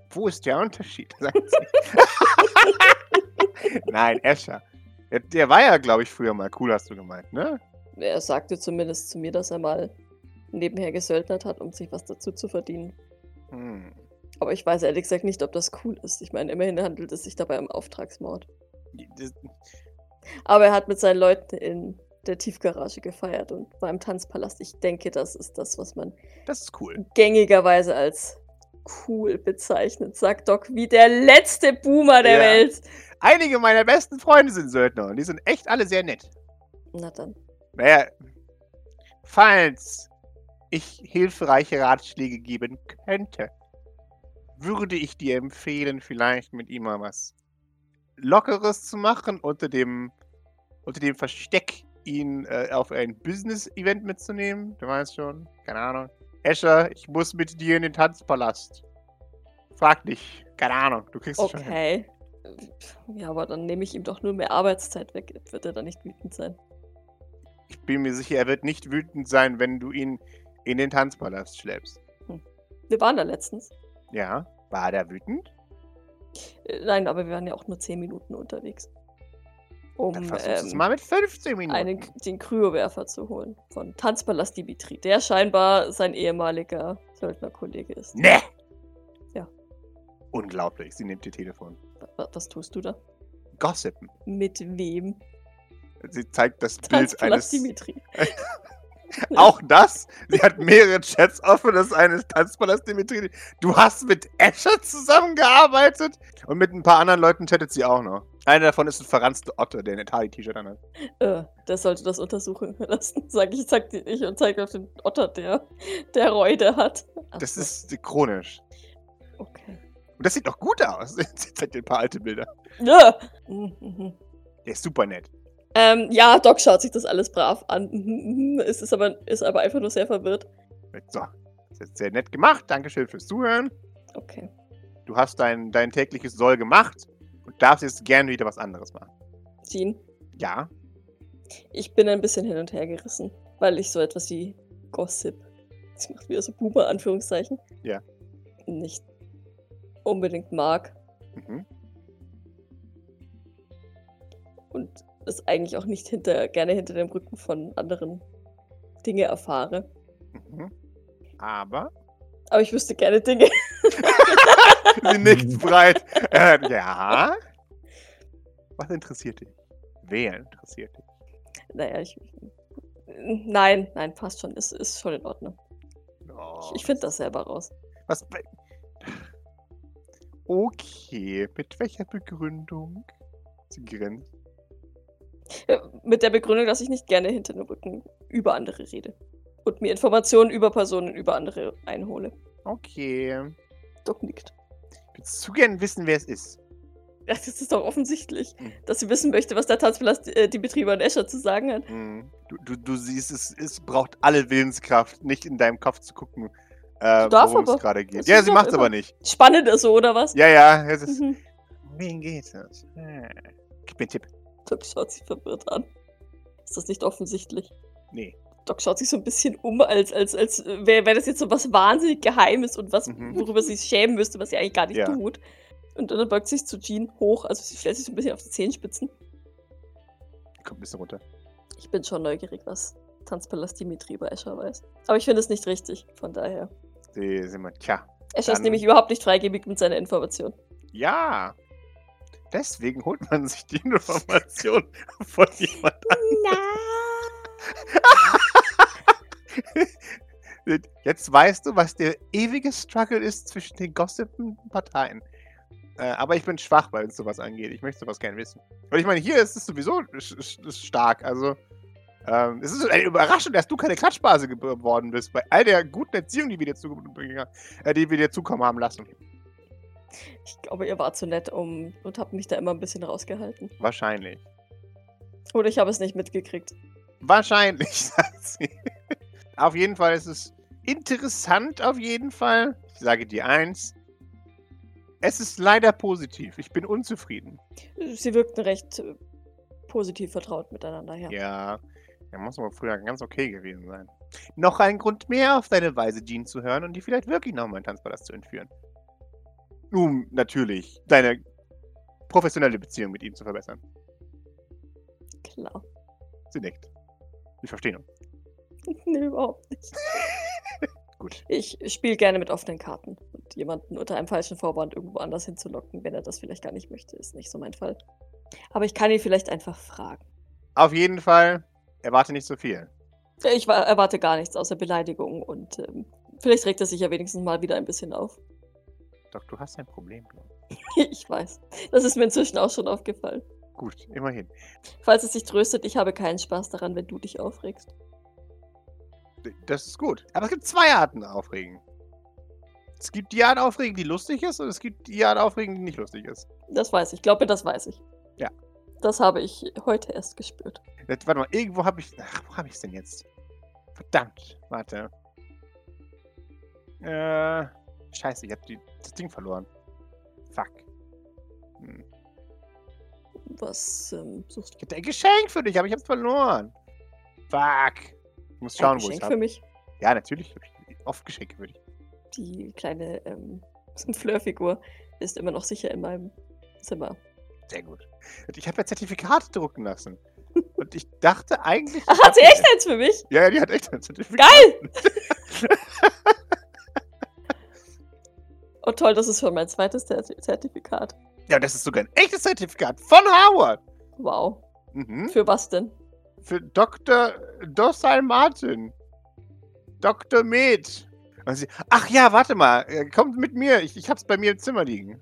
[SPEAKER 3] Wo ist der Unterschied? sagt sie. Nein, Escher. Der, der war ja, glaube ich, früher mal cool, hast du gemeint, ne?
[SPEAKER 2] Er sagte zumindest zu mir, dass er mal nebenher gesöldnert hat, um sich was dazu zu verdienen.
[SPEAKER 3] Hm.
[SPEAKER 2] Aber ich weiß ehrlich gesagt nicht, ob das cool ist. Ich meine, immerhin handelt es sich dabei um Auftragsmord.
[SPEAKER 3] Das-
[SPEAKER 2] Aber er hat mit seinen Leuten in der Tiefgarage gefeiert und war im Tanzpalast. Ich denke, das ist das, was man
[SPEAKER 3] Das ist cool.
[SPEAKER 2] gängigerweise als cool bezeichnet. Sagt Doc, wie der letzte Boomer der
[SPEAKER 3] Ja.
[SPEAKER 2] Welt.
[SPEAKER 3] Einige meiner besten Freunde sind Söldner und die sind echt alle sehr nett.
[SPEAKER 2] Na dann.
[SPEAKER 3] Naja, falls ich hilfreiche Ratschläge geben könnte, würde ich dir empfehlen, vielleicht mit ihm mal was Lockeres zu machen, unter dem, unter dem Versteck, ihn äh, auf ein Business-Event mitzunehmen. Du weißt schon, keine Ahnung. Escher, ich muss mit dir in den Tanzpalast. Frag dich, keine Ahnung, du kriegst es schon.
[SPEAKER 2] Okay. Ja, aber dann nehme ich ihm doch nur mehr Arbeitszeit weg. Wird er dann nicht wütend sein?
[SPEAKER 3] Ich bin mir sicher, er wird nicht wütend sein, wenn du ihn in den Tanzpalast schleppst.
[SPEAKER 2] Wir waren da letztens.
[SPEAKER 3] Ja, war der wütend?
[SPEAKER 2] Äh, Nein, aber wir waren ja auch nur 10 Minuten unterwegs. Um ähm,
[SPEAKER 3] mal mit 15 Minuten.
[SPEAKER 2] einen, den Kryowerfer zu holen. Von Tanzpalast Dimitri, der scheinbar sein ehemaliger Söldnerkollege ist.
[SPEAKER 3] Ne!
[SPEAKER 2] Ja.
[SPEAKER 3] Unglaublich, sie nimmt ihr Telefon.
[SPEAKER 2] Wa- Was tust du da?
[SPEAKER 3] Gossipen.
[SPEAKER 2] Mit wem?
[SPEAKER 3] Sie zeigt das Bild eines.
[SPEAKER 2] Dimitri. (laughs)
[SPEAKER 3] Auch das? Sie hat mehrere Chats offen, das eine ist Tanzpalast Dimitri. Du hast mit Escher zusammengearbeitet? Und mit ein paar anderen Leuten chattet sie auch noch. Einer davon ist ein verranzter Otter, der ein Atari-T-Shirt anhat.
[SPEAKER 2] Äh, der sollte das untersuchen (laughs) lassen. Sag ich, sag die ich und zeige auf den Otter, der, der Reude hat. Ach
[SPEAKER 3] Das
[SPEAKER 2] so,
[SPEAKER 3] ist chronisch.
[SPEAKER 2] Okay.
[SPEAKER 3] Und das sieht doch gut aus. (laughs) Sie zeigt dir ein paar alte Bilder.
[SPEAKER 2] Ja. Mhm. (laughs)
[SPEAKER 3] Der ist super nett.
[SPEAKER 2] Ähm, ja, Doc schaut sich das alles brav an. Es ist aber, ist aber einfach nur sehr verwirrt.
[SPEAKER 3] So, das ist sehr nett gemacht. Dankeschön fürs Zuhören.
[SPEAKER 2] Okay.
[SPEAKER 3] Du hast dein, dein tägliches Soll gemacht und darfst jetzt gerne wieder was anderes machen.
[SPEAKER 2] Jean,
[SPEAKER 3] Ja,
[SPEAKER 2] ich bin ein bisschen hin und her gerissen. weil ich so etwas wie Gossip, das macht wieder so Boomer, Anführungszeichen,
[SPEAKER 3] Ja.
[SPEAKER 2] nicht unbedingt mag
[SPEAKER 3] Mhm.
[SPEAKER 2] und es eigentlich auch nicht hinter, gerne hinter dem Rücken von anderen Dinge erfahre.
[SPEAKER 3] Mhm. Aber
[SPEAKER 2] Aber ich wüsste gerne Dinge. (laughs) (laughs)
[SPEAKER 3] sie nickt breit. Äh, ja. Was interessiert dich? Wer interessiert dich?
[SPEAKER 2] naja, ich. Nein, nein, passt schon. Ist, ist schon in Ordnung.
[SPEAKER 3] Oh,
[SPEAKER 2] Ich, ich finde das selber raus.
[SPEAKER 3] was. Okay, mit welcher Begründung? Sie grinst.
[SPEAKER 2] Äh, Mit der Begründung, dass ich nicht gerne hinter dem Rücken über andere rede. Und mir Informationen über Personen über andere einhole.
[SPEAKER 3] Okay.
[SPEAKER 2] Doc nickt.
[SPEAKER 3] Zu gern wissen, wer es ist.
[SPEAKER 2] Ja, das ist doch offensichtlich,
[SPEAKER 3] Hm.
[SPEAKER 2] dass sie wissen möchte, was der Tanzpalast äh, die Betrieber in Escher zu sagen hat.
[SPEAKER 3] Mhm. Du, du, du siehst, es, es braucht alle Willenskraft, nicht in deinem Kopf zu gucken, äh, worum es gerade geht. Ja, sie macht es aber nicht.
[SPEAKER 2] Spannend ist so, oder was?
[SPEAKER 3] Ja, ja. Es ist,
[SPEAKER 2] Mhm.
[SPEAKER 3] Wen geht es? Hm. Gib mir einen Tipp.
[SPEAKER 2] Doc schaut sich verwirrt an. Ist das nicht offensichtlich?
[SPEAKER 3] Nee.
[SPEAKER 2] Doc schaut sich so ein bisschen um, als, als, als wäre wär das jetzt so was wahnsinnig Geheimes und was,
[SPEAKER 3] Mhm.
[SPEAKER 2] worüber sie sich schämen müsste, was sie eigentlich gar nicht
[SPEAKER 3] Ja.
[SPEAKER 2] tut. Und dann beugt sich zu Jean hoch, also sie stellt sich so ein bisschen auf die Zehenspitzen.
[SPEAKER 3] Kommt ein bisschen runter.
[SPEAKER 2] Ich bin schon neugierig, was Tanzpalast Dimitri über Escher weiß. Aber ich finde es nicht richtig, von daher.
[SPEAKER 3] Sie sind mal, tja.
[SPEAKER 2] Escher ist nämlich überhaupt nicht freigebig mit seiner Information.
[SPEAKER 3] Ja. Deswegen holt man sich die Information (laughs) von jemand (laughs) (laughs) Jetzt weißt du, was der ewige Struggle ist zwischen den gossipen Parteien. Äh, aber ich bin schwach, weil es sowas angeht. Ich möchte sowas gerne wissen. Und ich meine, hier ist es sowieso stark. Also, ähm, es ist eine Überraschung, dass du keine Klatschbase geworden bist. Bei all der guten Erziehung, die wir dir, zu, äh, die wir dir zukommen haben lassen.
[SPEAKER 2] Ich glaube, ihr wart zu nett um und habt mich da immer ein bisschen rausgehalten.
[SPEAKER 3] Wahrscheinlich.
[SPEAKER 2] Oder ich habe es nicht mitgekriegt.
[SPEAKER 3] Wahrscheinlich, (laughs) sagt sie. Auf jeden Fall ist es interessant, auf jeden Fall. Ich sage dir eins. Es ist leider positiv. Ich bin unzufrieden.
[SPEAKER 2] Sie wirkten recht äh, positiv vertraut miteinander, ja.
[SPEAKER 3] Ja, er muss aber früher ganz okay gewesen sein. Noch ein Grund mehr, auf deine Weise Jean zu hören und die vielleicht wirklich noch mal in Tanzpalast zu entführen. Um natürlich deine professionelle Beziehung mit ihm zu verbessern.
[SPEAKER 2] Klar.
[SPEAKER 3] Sie nickt. Wir verstehen uns. (laughs)
[SPEAKER 2] nee, überhaupt nicht. (laughs)
[SPEAKER 3] Gut.
[SPEAKER 2] Ich spiele gerne mit offenen Karten. Und jemanden unter einem falschen Vorwand irgendwo anders hinzulocken, wenn er das vielleicht gar nicht möchte, ist nicht so mein Fall. Aber ich kann ihn vielleicht einfach fragen.
[SPEAKER 3] Auf jeden Fall, erwarte nicht so viel.
[SPEAKER 2] Ich wa- erwarte gar nichts außer Beleidigung und ähm, vielleicht regt er sich ja wenigstens mal wieder ein bisschen auf.
[SPEAKER 3] Doch du hast ein Problem. (laughs)
[SPEAKER 2] Ich weiß. Das ist mir inzwischen auch schon aufgefallen.
[SPEAKER 3] Gut, immerhin.
[SPEAKER 2] Falls es dich tröstet, ich habe keinen Spaß daran, wenn du dich aufregst.
[SPEAKER 3] Das ist gut. Aber es gibt zwei Arten aufregen. Es gibt die Art aufregen, die lustig ist, und es gibt die Art aufregen, die nicht lustig ist.
[SPEAKER 2] Das weiß ich. Ich glaube, das weiß ich.
[SPEAKER 3] Ja.
[SPEAKER 2] Das habe ich heute erst gespürt.
[SPEAKER 3] Jetzt, warte mal, irgendwo habe ich. Ach, wo habe ich es denn jetzt? Verdammt, warte. Äh. Scheiße, ich habe das Ding verloren. Fuck. Hm.
[SPEAKER 2] Was ähm, suchst
[SPEAKER 3] Ich hätte ein Geschenk für dich, aber ich habe es verloren. Fuck. Ich muss schauen, wo ich es
[SPEAKER 2] für
[SPEAKER 3] habe.
[SPEAKER 2] mich?
[SPEAKER 3] Ja, natürlich. Oft Geschenke für dich.
[SPEAKER 2] Die kleine ähm, (laughs) Flirfigur ist immer noch sicher in meinem Zimmer.
[SPEAKER 3] Sehr gut. Ich habe ja Zertifikate drucken lassen. (laughs) Und ich dachte eigentlich.
[SPEAKER 2] Ach, hat sie echt eins für mich?
[SPEAKER 3] Ja, ja, die hat echt ein Zertifikat.
[SPEAKER 2] Geil! (laughs) Oh toll, das ist schon mein zweites Zerti- Zertifikat.
[SPEAKER 3] Ja, das ist sogar ein echtes Zertifikat von Howard.
[SPEAKER 2] Wow.
[SPEAKER 3] Mhm.
[SPEAKER 2] Für was denn?
[SPEAKER 3] Für Dr. Dossal Martin. Dr. Med. Sie, ach ja, warte mal. äh, Kommt mit mir. Ich, ich hab's bei mir im Zimmer liegen.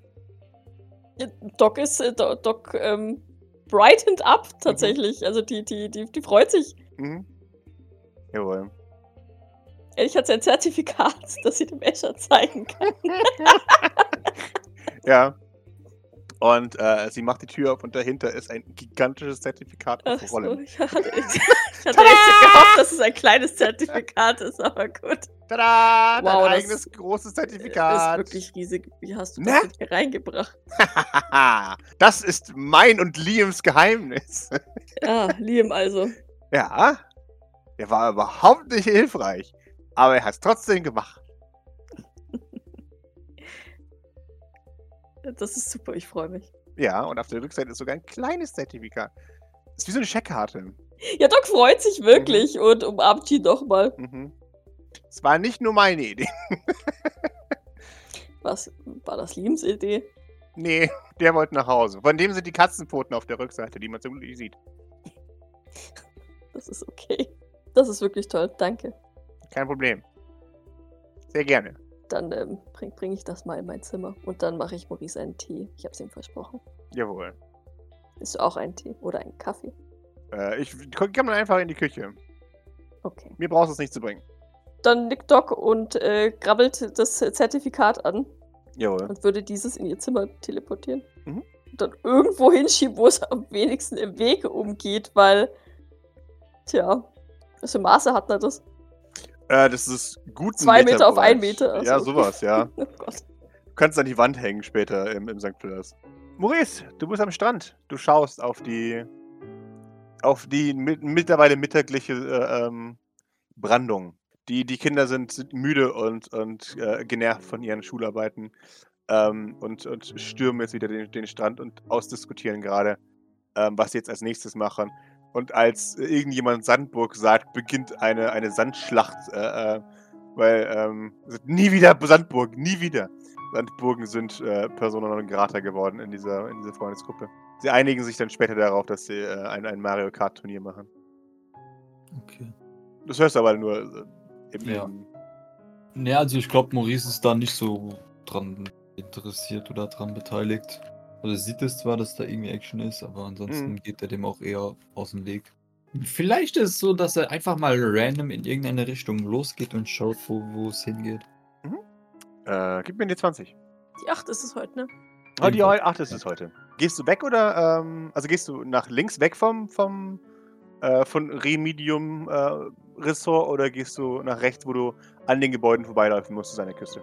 [SPEAKER 2] Ja, Doc ist äh, Do- Doc ähm, brightened up tatsächlich. Also die, die, die, die freut sich.
[SPEAKER 3] Mhm. Jawohl.
[SPEAKER 2] Ehrlich hat sie ein Zertifikat, (laughs) das sie dem Escher zeigen kann. (laughs)
[SPEAKER 3] Ja. Und äh, sie macht die Tür auf und dahinter ist ein gigantisches Zertifikat
[SPEAKER 2] Ach
[SPEAKER 3] auf
[SPEAKER 2] so,
[SPEAKER 3] Rollen.
[SPEAKER 2] ich hatte echt, ich (laughs) hatte (laughs) echt gehofft, dass es ein kleines Zertifikat ist, aber gut.
[SPEAKER 3] Tada!
[SPEAKER 2] Wow, das
[SPEAKER 3] eigenes großes
[SPEAKER 2] Ist
[SPEAKER 3] Zertifikat.
[SPEAKER 2] wirklich riesig. Wie hast du
[SPEAKER 3] Ne?
[SPEAKER 2] das hier reingebracht? (laughs)
[SPEAKER 3] das ist mein und Liams Geheimnis.
[SPEAKER 2] Ah, Liam also.
[SPEAKER 3] Ja. Der war überhaupt nicht hilfreich. Aber er hat es trotzdem gemacht.
[SPEAKER 2] Das ist super, ich freue mich.
[SPEAKER 3] Ja, und auf der Rückseite ist sogar ein kleines Zertifikat. ist wie so eine Scheckkarte.
[SPEAKER 2] Ja, Doc freut sich wirklich mhm. und umarmt ihn nochmal.
[SPEAKER 3] Mhm. Es war nicht nur meine Idee. (laughs)
[SPEAKER 2] Was? War das Liams Idee?
[SPEAKER 3] Nee, der wollte nach Hause. Von dem sind die Katzenpfoten auf der Rückseite, die man zum Glück sieht.
[SPEAKER 2] Das ist okay. Das ist wirklich toll. Danke.
[SPEAKER 3] Kein Problem. Sehr gerne.
[SPEAKER 2] Dann ähm, bringe bring ich das mal in mein Zimmer. Und dann mache ich Maurice einen Tee. Ich habe es ihm versprochen.
[SPEAKER 3] Jawohl.
[SPEAKER 2] Ist du auch einen Tee oder einen Kaffee?
[SPEAKER 3] Äh, ich komme einfach in die Küche.
[SPEAKER 2] Okay.
[SPEAKER 3] Mir brauchst du es nicht zu bringen.
[SPEAKER 2] Dann nickt Doc und äh, grabbelt das Zertifikat an.
[SPEAKER 3] Jawohl.
[SPEAKER 2] Und würde dieses in ihr Zimmer teleportieren. Mhm. Und dann irgendwo (laughs) hinschieben, wo es am wenigsten im Wege umgeht, weil. Tja, was für Maße hat er das?
[SPEAKER 3] Äh, das ist gut.
[SPEAKER 2] Zwei Meter, Meter auf einen Meter.
[SPEAKER 3] Also. Ja, sowas, ja. (laughs) oh Gott. Du kannst an die Wand hängen später im, im St. Fleurs. Maurice, du bist am Strand. Du schaust auf die auf die mit, mittlerweile mittagliche äh, ähm, Brandung. Die, die Kinder sind, sind müde und, und äh, genervt von ihren Schularbeiten ähm, und, und stürmen jetzt wieder den, den Strand und ausdiskutieren gerade, ähm, was sie jetzt als nächstes machen. Und als irgendjemand Sandburg sagt, beginnt eine, eine Sandschlacht, äh, äh weil ähm, nie wieder Sandburg, nie wieder. Sandburgen sind äh, Persona non grata geworden in dieser, in dieser Freundesgruppe. Sie einigen sich dann später darauf, dass sie äh, ein, ein Mario Kart Turnier machen.
[SPEAKER 1] Okay.
[SPEAKER 3] Das hörst du aber nur äh,
[SPEAKER 1] im. Ja. Ne, also ich glaube, Maurice ist da nicht so dran interessiert oder dran beteiligt. Also sieht es zwar, dass da irgendwie Action ist, aber ansonsten mhm. geht er dem auch eher aus dem Weg. Vielleicht ist es so, dass er einfach mal random in irgendeine Richtung losgeht und schaut, wo, wo es hingeht.
[SPEAKER 3] Mhm. Äh, gib mir die 20.
[SPEAKER 2] Die 8 ist es heute, ne?
[SPEAKER 3] Oh, die 8 ist es heute. Gehst du weg oder, ähm, also gehst du nach links weg vom, vom äh, von Remedium äh, Ressort oder gehst du nach rechts, wo du an den Gebäuden vorbeilaufen musst zu seiner Küste?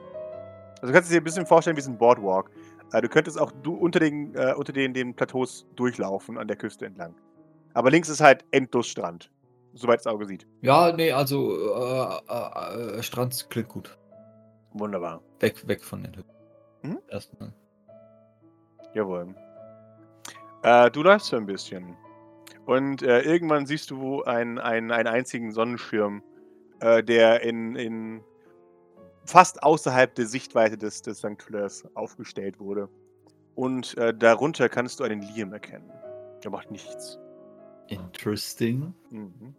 [SPEAKER 3] Also du kannst dir ein bisschen vorstellen wie so ein Boardwalk. Äh, du könntest auch du unter den, äh, unter den, den Plateaus durchlaufen an der Küste entlang. Aber links ist halt endlos Strand, soweit das Auge sieht.
[SPEAKER 1] Ja, nee, also äh, äh, Strand klingt gut.
[SPEAKER 3] Wunderbar.
[SPEAKER 1] Weg, weg von den Hütten. Mhm. Erstmal.
[SPEAKER 3] Jawohl. Äh, du läufst so ein bisschen. Und äh, irgendwann siehst du einen, einen, einen einzigen Sonnenschirm, äh, der in, in fast außerhalb der Sichtweite des, des St. Fleurs aufgestellt wurde. Und äh, darunter kannst du einen Liam erkennen. Der macht nichts.
[SPEAKER 1] Interesting. Mhm.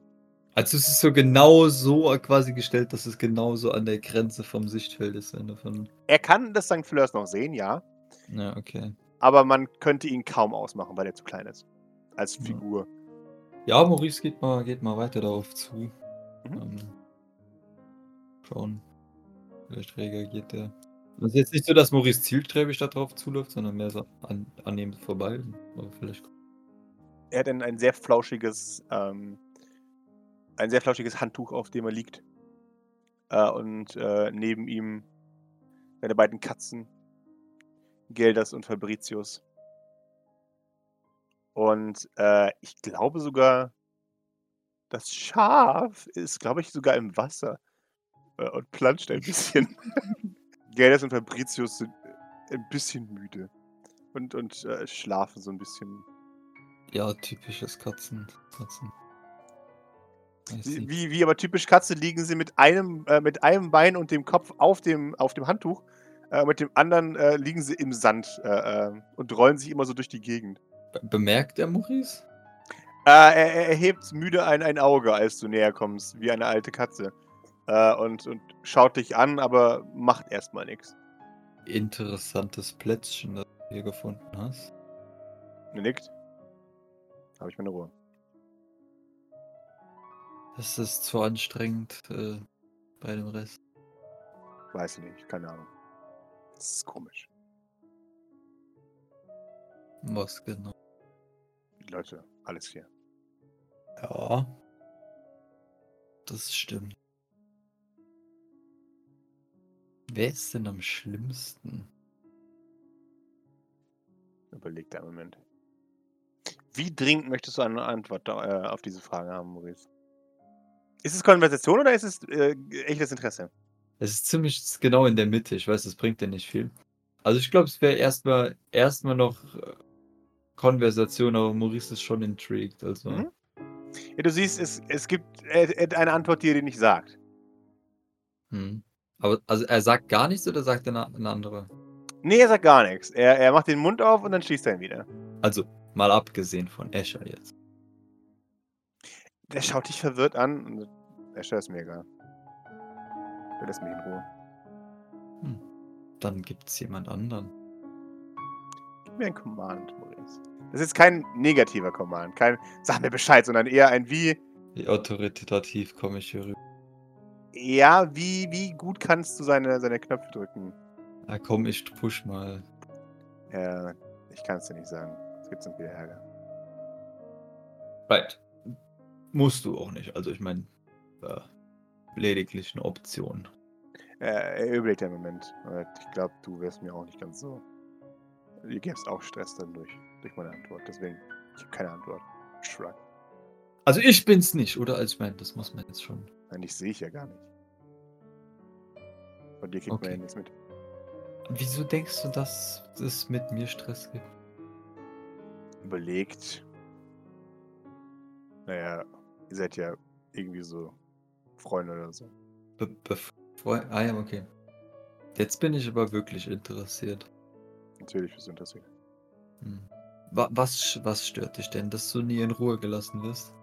[SPEAKER 1] Also es ist so genau so quasi gestellt, dass es genauso an der Grenze vom Sichtfeld ist, wenn du von.
[SPEAKER 3] Er kann das St. Fleurs noch sehen, ja.
[SPEAKER 1] Ja, okay.
[SPEAKER 3] Aber man könnte ihn kaum ausmachen, weil er zu klein ist. Als Figur.
[SPEAKER 1] Ja, Maurice geht mal, geht mal weiter darauf zu. Mhm. Ähm, schauen. Vielleicht reagiert der. Es ist jetzt nicht so, dass Maurice zielstrebig darauf zuläuft, sondern mehr so an, annehmend vorbei. Aber vielleicht.
[SPEAKER 3] Er hat ein, ein sehr flauschiges, ähm, ein sehr flauschiges Handtuch, auf dem er liegt. Äh, und äh, neben ihm seine beiden Katzen, Gelders und Fabricius. Und äh, ich glaube sogar, das Schaf ist, glaube ich, sogar im Wasser und planscht ein bisschen. (laughs) Gelders und Fabricius sind ein bisschen müde und, und äh, schlafen so ein bisschen.
[SPEAKER 1] Ja, typisches Katzen. Katzen.
[SPEAKER 3] Wie, wie aber typisch Katze liegen sie mit einem, äh, mit einem Bein und dem Kopf auf dem, auf dem Handtuch äh, mit dem anderen äh, liegen sie im Sand äh, äh und rollen sich immer so durch die Gegend.
[SPEAKER 1] Bemerkt er Maurice?
[SPEAKER 3] Äh, er, er, hebt müde ein, ein Auge, als du näher kommst, wie eine alte Katze. Äh, und, und schaut dich an, aber macht erstmal nichts.
[SPEAKER 1] Interessantes Plätzchen, das du hier gefunden hast.
[SPEAKER 3] Er nickt. Habe ich meine Ruhe.
[SPEAKER 1] Das ist zu anstrengend äh, bei dem Rest.
[SPEAKER 3] Weiß ich nicht, keine Ahnung. Das ist komisch.
[SPEAKER 1] Was genau?
[SPEAKER 3] Die Leute, alles hier.
[SPEAKER 1] Ja. Das stimmt. Wer ist denn am schlimmsten?
[SPEAKER 3] Überleg da einen Moment. Wie dringend möchtest du eine Antwort äh, auf diese Frage haben, Maurice? Ist es Konversation oder ist es äh, echtes Interesse?
[SPEAKER 1] Es ist ziemlich genau in der Mitte. Ich weiß, das bringt dir nicht viel. Also ich glaube, es wäre erstmal erstmal noch äh, Konversation, aber Maurice ist schon intrigued. Also.
[SPEAKER 3] Mhm. Ja, du siehst, es, es gibt eine Antwort, die er dir nicht sagt.
[SPEAKER 1] Hm. Aber also er sagt gar nichts oder sagt er eine, andere?
[SPEAKER 3] Nee, er sagt gar nichts. Er, er macht den Mund auf und dann schließt er ihn wieder.
[SPEAKER 1] Also mal abgesehen von Escher jetzt.
[SPEAKER 3] Der schaut dich verwirrt an und Escher ist mir egal. Der lässt mich in Ruhe.
[SPEAKER 1] Hm. Dann gibt es jemand anderen.
[SPEAKER 3] Gib mir ein Command, Maurice. Das ist kein negativer Command, kein Sag mir Bescheid, sondern eher ein Wie.
[SPEAKER 1] Wie autoritativ komme ich hier rüber.
[SPEAKER 3] Ja, wie, wie gut kannst du seine, seine Knöpfe drücken?
[SPEAKER 1] Ah, komm, ich push mal.
[SPEAKER 3] Ja, ich kann es dir nicht sagen. Es gibt sonst wieder Ärger.
[SPEAKER 1] Right. Musst du auch nicht. Also ich meine, äh, lediglich eine Option.
[SPEAKER 3] Äh, er überlegt einen Moment. Ich glaube, du wärst mir auch nicht ganz so. Du gibst auch Stress dann durch, durch meine Antwort. Deswegen, ich habe keine Antwort. Shrug.
[SPEAKER 1] Also ich bin's nicht, oder? Also ich meine, das muss man jetzt schon.
[SPEAKER 3] Nein, dich sehe ich ja gar nicht. Von dir kriegt
[SPEAKER 1] Okay.
[SPEAKER 3] man ja nichts mit.
[SPEAKER 1] Wieso denkst du, dass es mit mir Stress gibt?
[SPEAKER 3] Überlegt. Naja, ihr seid ja irgendwie so Freunde oder so.
[SPEAKER 1] Be bevor. Ah ja, okay. Jetzt bin ich aber wirklich interessiert.
[SPEAKER 3] Natürlich bist du interessiert.
[SPEAKER 1] Hm. Wa was, was stört dich denn, dass du nie in Ruhe gelassen wirst?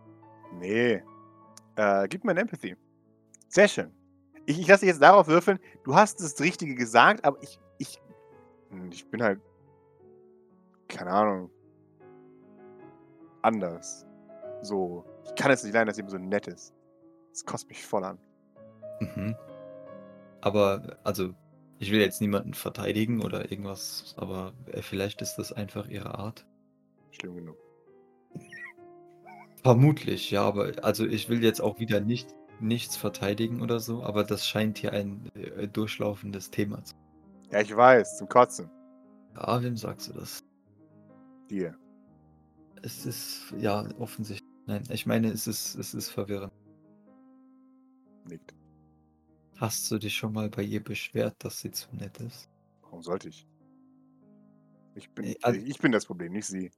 [SPEAKER 3] Nee. Äh, gib mir ein Empathy. Sehr schön. Ich, ich lasse dich jetzt darauf würfeln. Du hast das Richtige gesagt, aber ich, ich, hm, ich bin halt, keine Ahnung, anders. So, ich kann es nicht leiden, dass jemand so nett ist. Das kostet mich voll an.
[SPEAKER 1] Mhm. Aber, also, ich will jetzt niemanden verteidigen oder irgendwas, aber äh, vielleicht ist das einfach ihre Art.
[SPEAKER 3] Schlimm genug.
[SPEAKER 1] Vermutlich, ja, aber also ich will jetzt auch wieder nicht nichts verteidigen oder so, aber das scheint hier ein äh, durchlaufendes Thema zu
[SPEAKER 3] Ja, ich weiß, zum Kotzen.
[SPEAKER 1] Ja, wem sagst du das?
[SPEAKER 3] Dir.
[SPEAKER 1] Es ist, ja, offensichtlich. Nein, ich meine, es ist, es ist verwirrend.
[SPEAKER 3] Nickt.
[SPEAKER 1] Hast du dich schon mal bei ihr beschwert, dass sie zu nett ist?
[SPEAKER 3] Warum sollte ich? Ich bin,
[SPEAKER 1] also-
[SPEAKER 3] ich bin das Problem, nicht sie.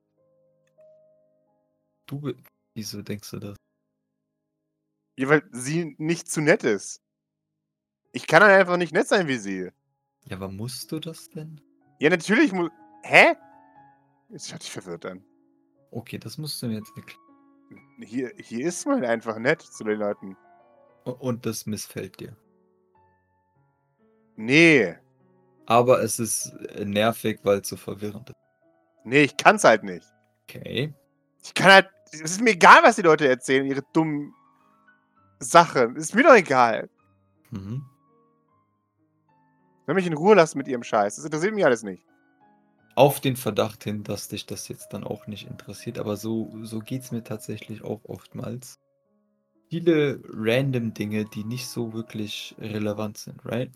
[SPEAKER 1] Du, wieso denkst du das?
[SPEAKER 3] Ja, weil sie nicht zu nett ist. Ich kann halt einfach nicht nett sein wie sie.
[SPEAKER 1] Ja, aber musst du das denn?
[SPEAKER 3] Ja, natürlich muss. Hä? Jetzt schaut dich verwirrt an.
[SPEAKER 1] Okay, das musst du mir jetzt erklären.
[SPEAKER 3] Hier, hier ist man einfach nett zu den Leuten.
[SPEAKER 1] Und das missfällt dir.
[SPEAKER 3] Nee.
[SPEAKER 1] Aber es ist äh, nervig, weil es so verwirrend ist.
[SPEAKER 3] Nee, ich kann's halt nicht.
[SPEAKER 1] Okay.
[SPEAKER 3] Ich kann halt. Es ist mir egal, was die Leute erzählen, ihre dummen Sachen. Ist mir doch egal.
[SPEAKER 1] Mhm.
[SPEAKER 3] Soll mich in Ruhe lassen mit ihrem Scheiß. Das interessiert mich alles nicht.
[SPEAKER 1] Auf den Verdacht hin, dass dich das jetzt dann auch nicht interessiert, aber so, so geht es mir tatsächlich auch oftmals. Viele random Dinge, die nicht so wirklich relevant sind, right?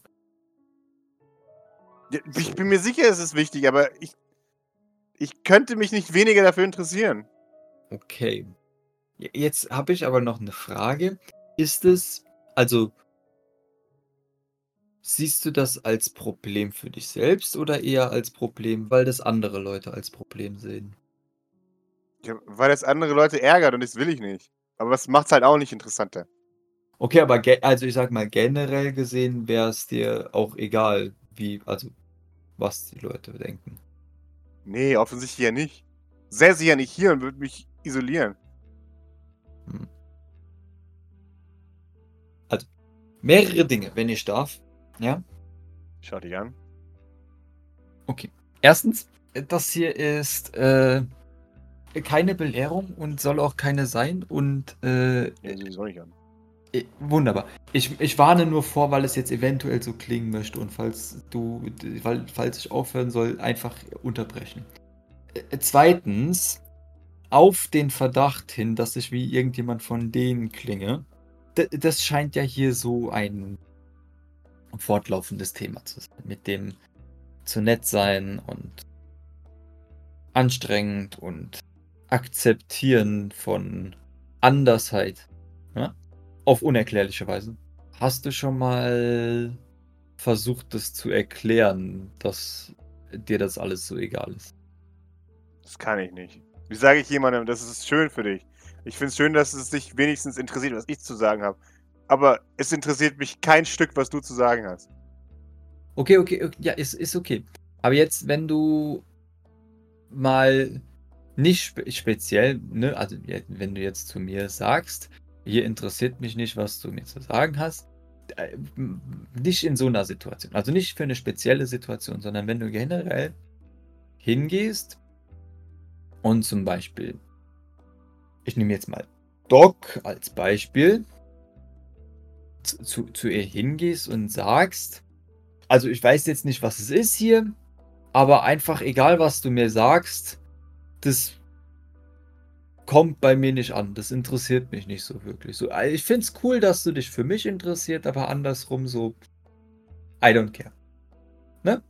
[SPEAKER 3] Ich bin mir sicher, es ist wichtig, aber ich. Ich könnte mich nicht weniger dafür interessieren.
[SPEAKER 1] Okay. Jetzt habe ich aber noch eine Frage. Ist es, also, siehst du das als Problem für dich selbst oder eher als Problem, weil das andere Leute als Problem sehen?
[SPEAKER 3] Ja, weil das andere Leute ärgert und das will ich nicht. Aber das macht's halt auch nicht interessanter.
[SPEAKER 1] Okay, aber also ich sag mal, generell gesehen wäre es dir auch egal, wie, also, was die Leute denken.
[SPEAKER 3] Nee, offensichtlich ja nicht. Säße ja nicht hier und würde mich isolieren.
[SPEAKER 1] Hm. Mehrere Dinge, wenn ich darf. Ja?
[SPEAKER 3] Schau dich an.
[SPEAKER 1] Okay. Erstens, das hier ist äh, keine Belehrung und soll auch keine sein. Und äh,
[SPEAKER 3] Ja, sieh auch nicht an.
[SPEAKER 1] äh, wunderbar. Ich, ich warne nur vor, weil es jetzt eventuell so klingen möchte und falls du, weil, falls ich aufhören soll, einfach unterbrechen. Äh, zweitens, auf den Verdacht hin, dass ich wie irgendjemand von denen klinge. Das scheint ja hier so ein fortlaufendes Thema zu sein, mit dem zu nett sein und anstrengend und akzeptieren von Andersheit. Ja? auf unerklärliche Weise. Hast du schon mal versucht, das zu erklären, dass dir das alles so egal ist?
[SPEAKER 3] Das kann ich nicht. Wie sage ich jemandem, das ist schön für dich? Ich finde es schön, dass es dich wenigstens interessiert, was ich zu sagen habe. Aber es interessiert mich kein Stück, was du zu sagen hast.
[SPEAKER 1] Okay, okay, okay. ja, ist, ist okay. Aber jetzt, wenn du mal nicht spe speziell, ne, also wenn du jetzt zu mir sagst, hier interessiert mich nicht, was du mir zu sagen hast, äh, nicht in so einer Situation, also nicht für eine spezielle Situation, sondern wenn du generell hingehst und zum Beispiel, ich nehme jetzt mal Doc als Beispiel, zu, zu ihr hingehst und sagst, also ich weiß jetzt nicht, was es ist hier, aber einfach egal, was du mir sagst, das kommt bei mir nicht an. Das interessiert mich nicht so wirklich. So, also ich finde es cool, dass du dich für mich interessiert, aber andersrum so, I don't care. Ne?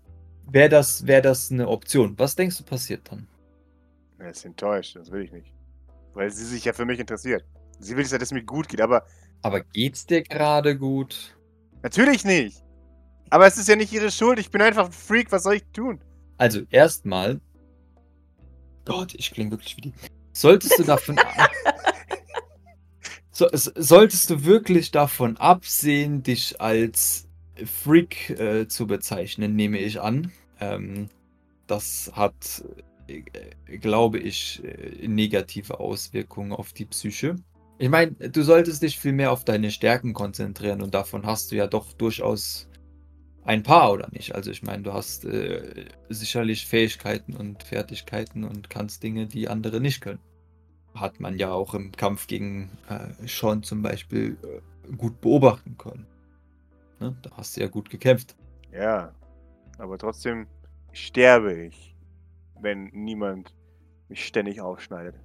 [SPEAKER 1] Wäre das, wär das eine Option? Was denkst du passiert dann?
[SPEAKER 3] Er ist enttäuscht, das will ich nicht. Weil sie sich ja für mich interessiert. Sie will ja, dass es mir gut geht, aber.
[SPEAKER 1] Aber geht's dir gerade gut?
[SPEAKER 3] Natürlich nicht. Aber es ist ja nicht ihre Schuld. Ich bin einfach ein Freak. Was soll ich tun?
[SPEAKER 1] Also, erstmal. Gott, ich klinge wirklich wie die. Solltest du davon. (laughs) so, solltest du wirklich davon absehen, dich als Freak äh, zu bezeichnen, nehme ich an. Ähm, das hat glaube ich, äh, negative Auswirkungen auf die Psyche. Ich meine, du solltest dich viel mehr auf deine Stärken konzentrieren und davon hast du ja doch durchaus ein paar, oder nicht? Also ich meine, du hast äh, sicherlich Fähigkeiten und Fertigkeiten und kannst Dinge, die andere nicht können. Hat man ja auch im Kampf gegen äh, Sean zum Beispiel äh, gut beobachten können. Ne? Da hast du ja gut gekämpft.
[SPEAKER 3] Ja, aber trotzdem sterbe ich wenn niemand mich ständig aufschneidet.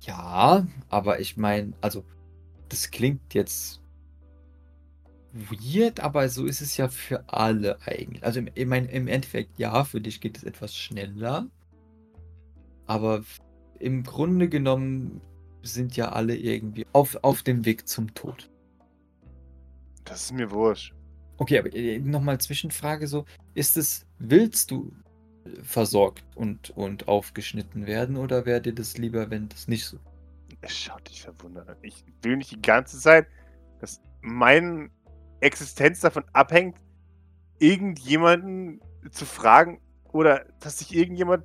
[SPEAKER 1] Ja, aber ich meine, also, das klingt jetzt weird, aber so ist es ja für alle eigentlich. Also, ich meine, im Endeffekt, ja, für dich geht es etwas schneller. Aber im Grunde genommen sind ja alle irgendwie auf, auf dem Weg zum Tod.
[SPEAKER 3] Das ist mir wurscht.
[SPEAKER 1] Okay, aber äh, nochmal Zwischenfrage so, ist es, willst du versorgt und, und aufgeschnitten werden? Oder wäre dir das lieber, wenn das nicht so?
[SPEAKER 3] Schaut dich verwundert an. Ich will nicht die ganze Zeit, dass meine Existenz davon abhängt, irgendjemanden zu fragen oder dass sich irgendjemand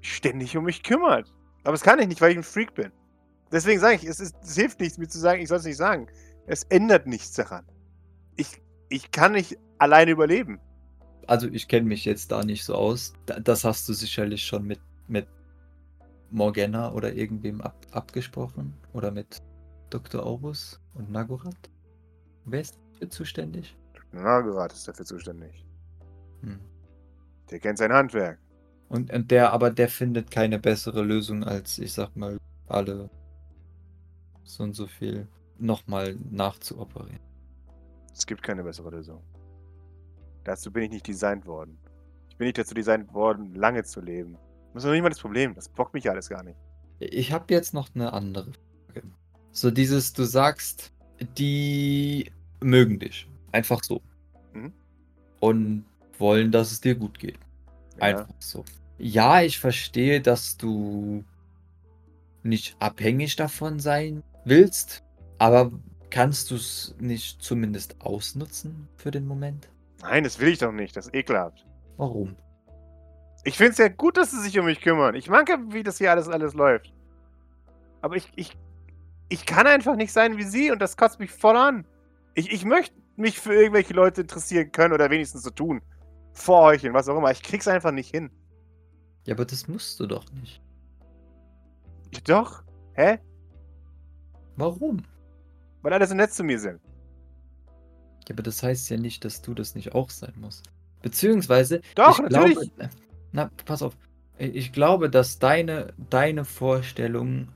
[SPEAKER 3] ständig um mich kümmert. Aber das kann ich nicht, weil ich ein Freak bin. Deswegen sage ich, es, ist, es hilft nichts, mir zu sagen, ich soll es nicht sagen. Es ändert nichts daran. Ich, ich kann nicht alleine überleben
[SPEAKER 1] also ich kenne mich jetzt da nicht so aus. Das hast du sicherlich schon mit, mit Morgana oder irgendwem ab, abgesprochen. Oder mit Dr. Aurus und Nagorath. Wer ist dafür zuständig?
[SPEAKER 3] Nagorath ist dafür zuständig. Hm. Der kennt sein Handwerk.
[SPEAKER 1] Und, und der, aber der findet keine bessere Lösung als, ich sag mal, alle so und so viel nochmal nachzuoperieren.
[SPEAKER 3] Es gibt keine bessere Lösung. Dazu bin ich nicht designt worden. Ich bin nicht dazu designt worden, lange zu leben. Das ist noch nicht mal das Problem. Das bockt mich alles gar nicht.
[SPEAKER 1] Ich habe jetzt noch eine andere Frage. So dieses, du sagst, die mögen dich. Einfach so. Mhm. Und wollen, dass es dir gut geht. Ja. Einfach so. Ja, ich verstehe, dass du nicht abhängig davon sein willst, aber kannst du es nicht zumindest ausnutzen für den Moment?
[SPEAKER 3] Nein, das will ich doch nicht. Das ist ekelhaft.
[SPEAKER 1] Warum?
[SPEAKER 3] Ich finde es ja gut, dass sie sich um mich kümmern. Ich mag ja, wie das hier alles, alles läuft. Aber ich, ich, ich kann einfach nicht sein wie sie und das kotzt mich voll an. Ich, ich möchte mich für irgendwelche Leute interessieren können oder wenigstens so tun. Vorheucheln, was auch immer. Ich krieg's einfach nicht hin.
[SPEAKER 1] Ja, aber das musst du doch nicht.
[SPEAKER 3] Doch. Hä?
[SPEAKER 1] Warum?
[SPEAKER 3] Weil alle so nett zu mir sind.
[SPEAKER 1] Ja, aber das heißt ja nicht, dass du das nicht auch sein musst. Beziehungsweise.
[SPEAKER 3] Doch, natürlich.
[SPEAKER 1] Glaube, na, pass auf. Ich glaube, dass deine, deine Vorstellung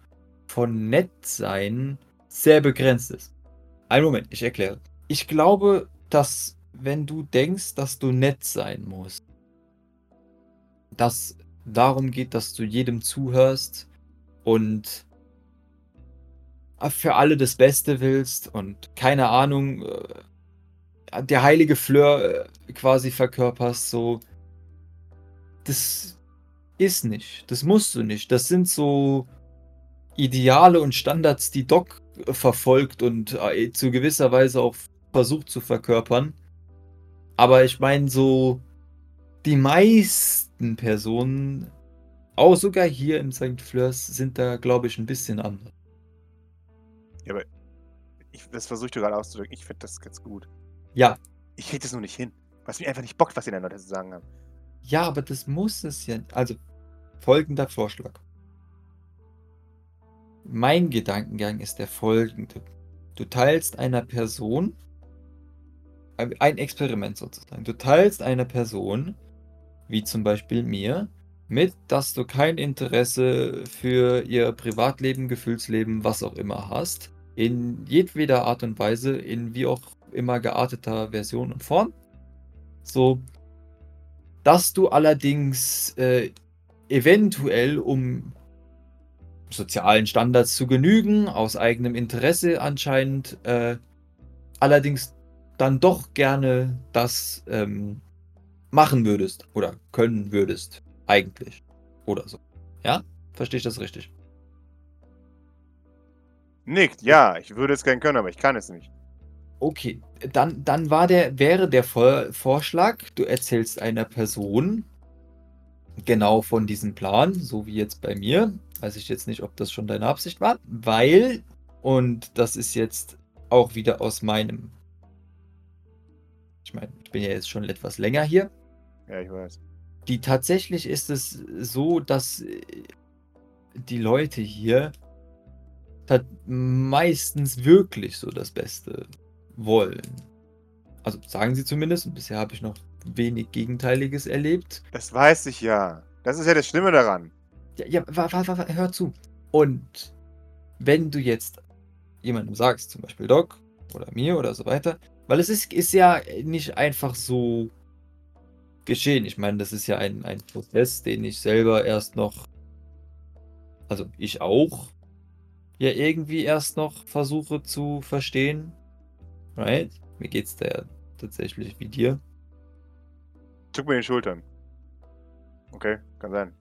[SPEAKER 1] von nett sein sehr begrenzt ist. Einen Moment, ich erkläre. Ich glaube, dass wenn du denkst, dass du nett sein musst, dass darum geht, dass du jedem zuhörst und für alle das Beste willst und keine Ahnung, äh, der heilige Fleur äh, quasi verkörperst, so. Das ist nicht. Das musst du nicht. Das sind so Ideale und Standards, die Doc verfolgt und äh, zu gewisser Weise auch versucht zu verkörpern. Aber ich meine, so die meisten Personen, auch sogar hier im St. Fleurs, sind da, glaube ich, ein bisschen anders.
[SPEAKER 3] Ja, aber ich, das versuche ich gerade auszudrücken. Ich finde das ganz gut.
[SPEAKER 1] Ja.
[SPEAKER 3] Ich kriege das nur nicht hin. Was mir einfach nicht bockt, was die Leute zu sagen haben.
[SPEAKER 1] Ja, aber das muss es ja. Also, folgender Vorschlag. Mein Gedankengang ist der folgende. Du teilst einer Person, ein Experiment sozusagen, du teilst einer Person, wie zum Beispiel mir, mit, dass du kein Interesse für ihr Privatleben, Gefühlsleben, was auch immer hast, in jedweder Art und Weise, in wie auch immer gearteter Version und Form. So, dass du allerdings äh, eventuell, um sozialen Standards zu genügen, aus eigenem Interesse anscheinend, äh, allerdings dann doch gerne das ähm, machen würdest oder können würdest, eigentlich. Oder so. Ja? Verstehe ich das richtig?
[SPEAKER 3] Nickt, ja, ich würde es gerne können, aber ich kann es nicht.
[SPEAKER 1] Okay, dann, dann war der, wäre der Vor Vorschlag, du erzählst einer Person genau von diesem Plan, so wie jetzt bei mir. Weiß ich jetzt nicht, ob das schon deine Absicht war, weil, und das ist jetzt auch wieder aus meinem. Ich meine, ich bin ja jetzt schon etwas länger hier.
[SPEAKER 3] Ja, ich weiß.
[SPEAKER 1] Die tatsächlich ist es so, dass die Leute hier meistens wirklich so das Beste wollen. Also sagen sie zumindest, und bisher habe ich noch wenig Gegenteiliges erlebt.
[SPEAKER 3] Das weiß ich ja. Das ist ja das Schlimme daran.
[SPEAKER 1] Ja, ja hör zu. Und wenn du jetzt jemandem sagst, zum Beispiel Doc oder mir oder so weiter, weil es ist, ist ja nicht einfach so geschehen. Ich meine, das ist ja ein, ein Prozess, den ich selber erst noch, also ich auch, ja irgendwie erst noch versuche zu verstehen. Right? Mir geht's da ja tatsächlich wie dir.
[SPEAKER 3] Zuck mir den Schultern. Okay, kann sein.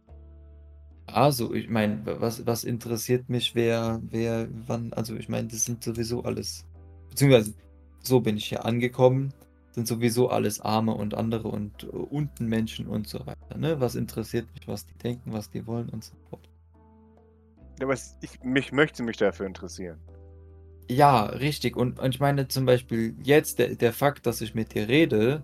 [SPEAKER 1] Also, ich meine, was, was interessiert mich, wer, wer, wann, also ich meine, das sind sowieso alles, beziehungsweise so bin ich hier angekommen, sind sowieso alles Arme und andere und uh, unten Menschen und so weiter. Ne? Was interessiert mich, was die denken, was die wollen und so fort.
[SPEAKER 3] Ja, aber ich mich möchte mich dafür interessieren.
[SPEAKER 1] Ja, richtig. Und, und ich meine zum Beispiel jetzt der, der Fakt, dass ich mit dir rede,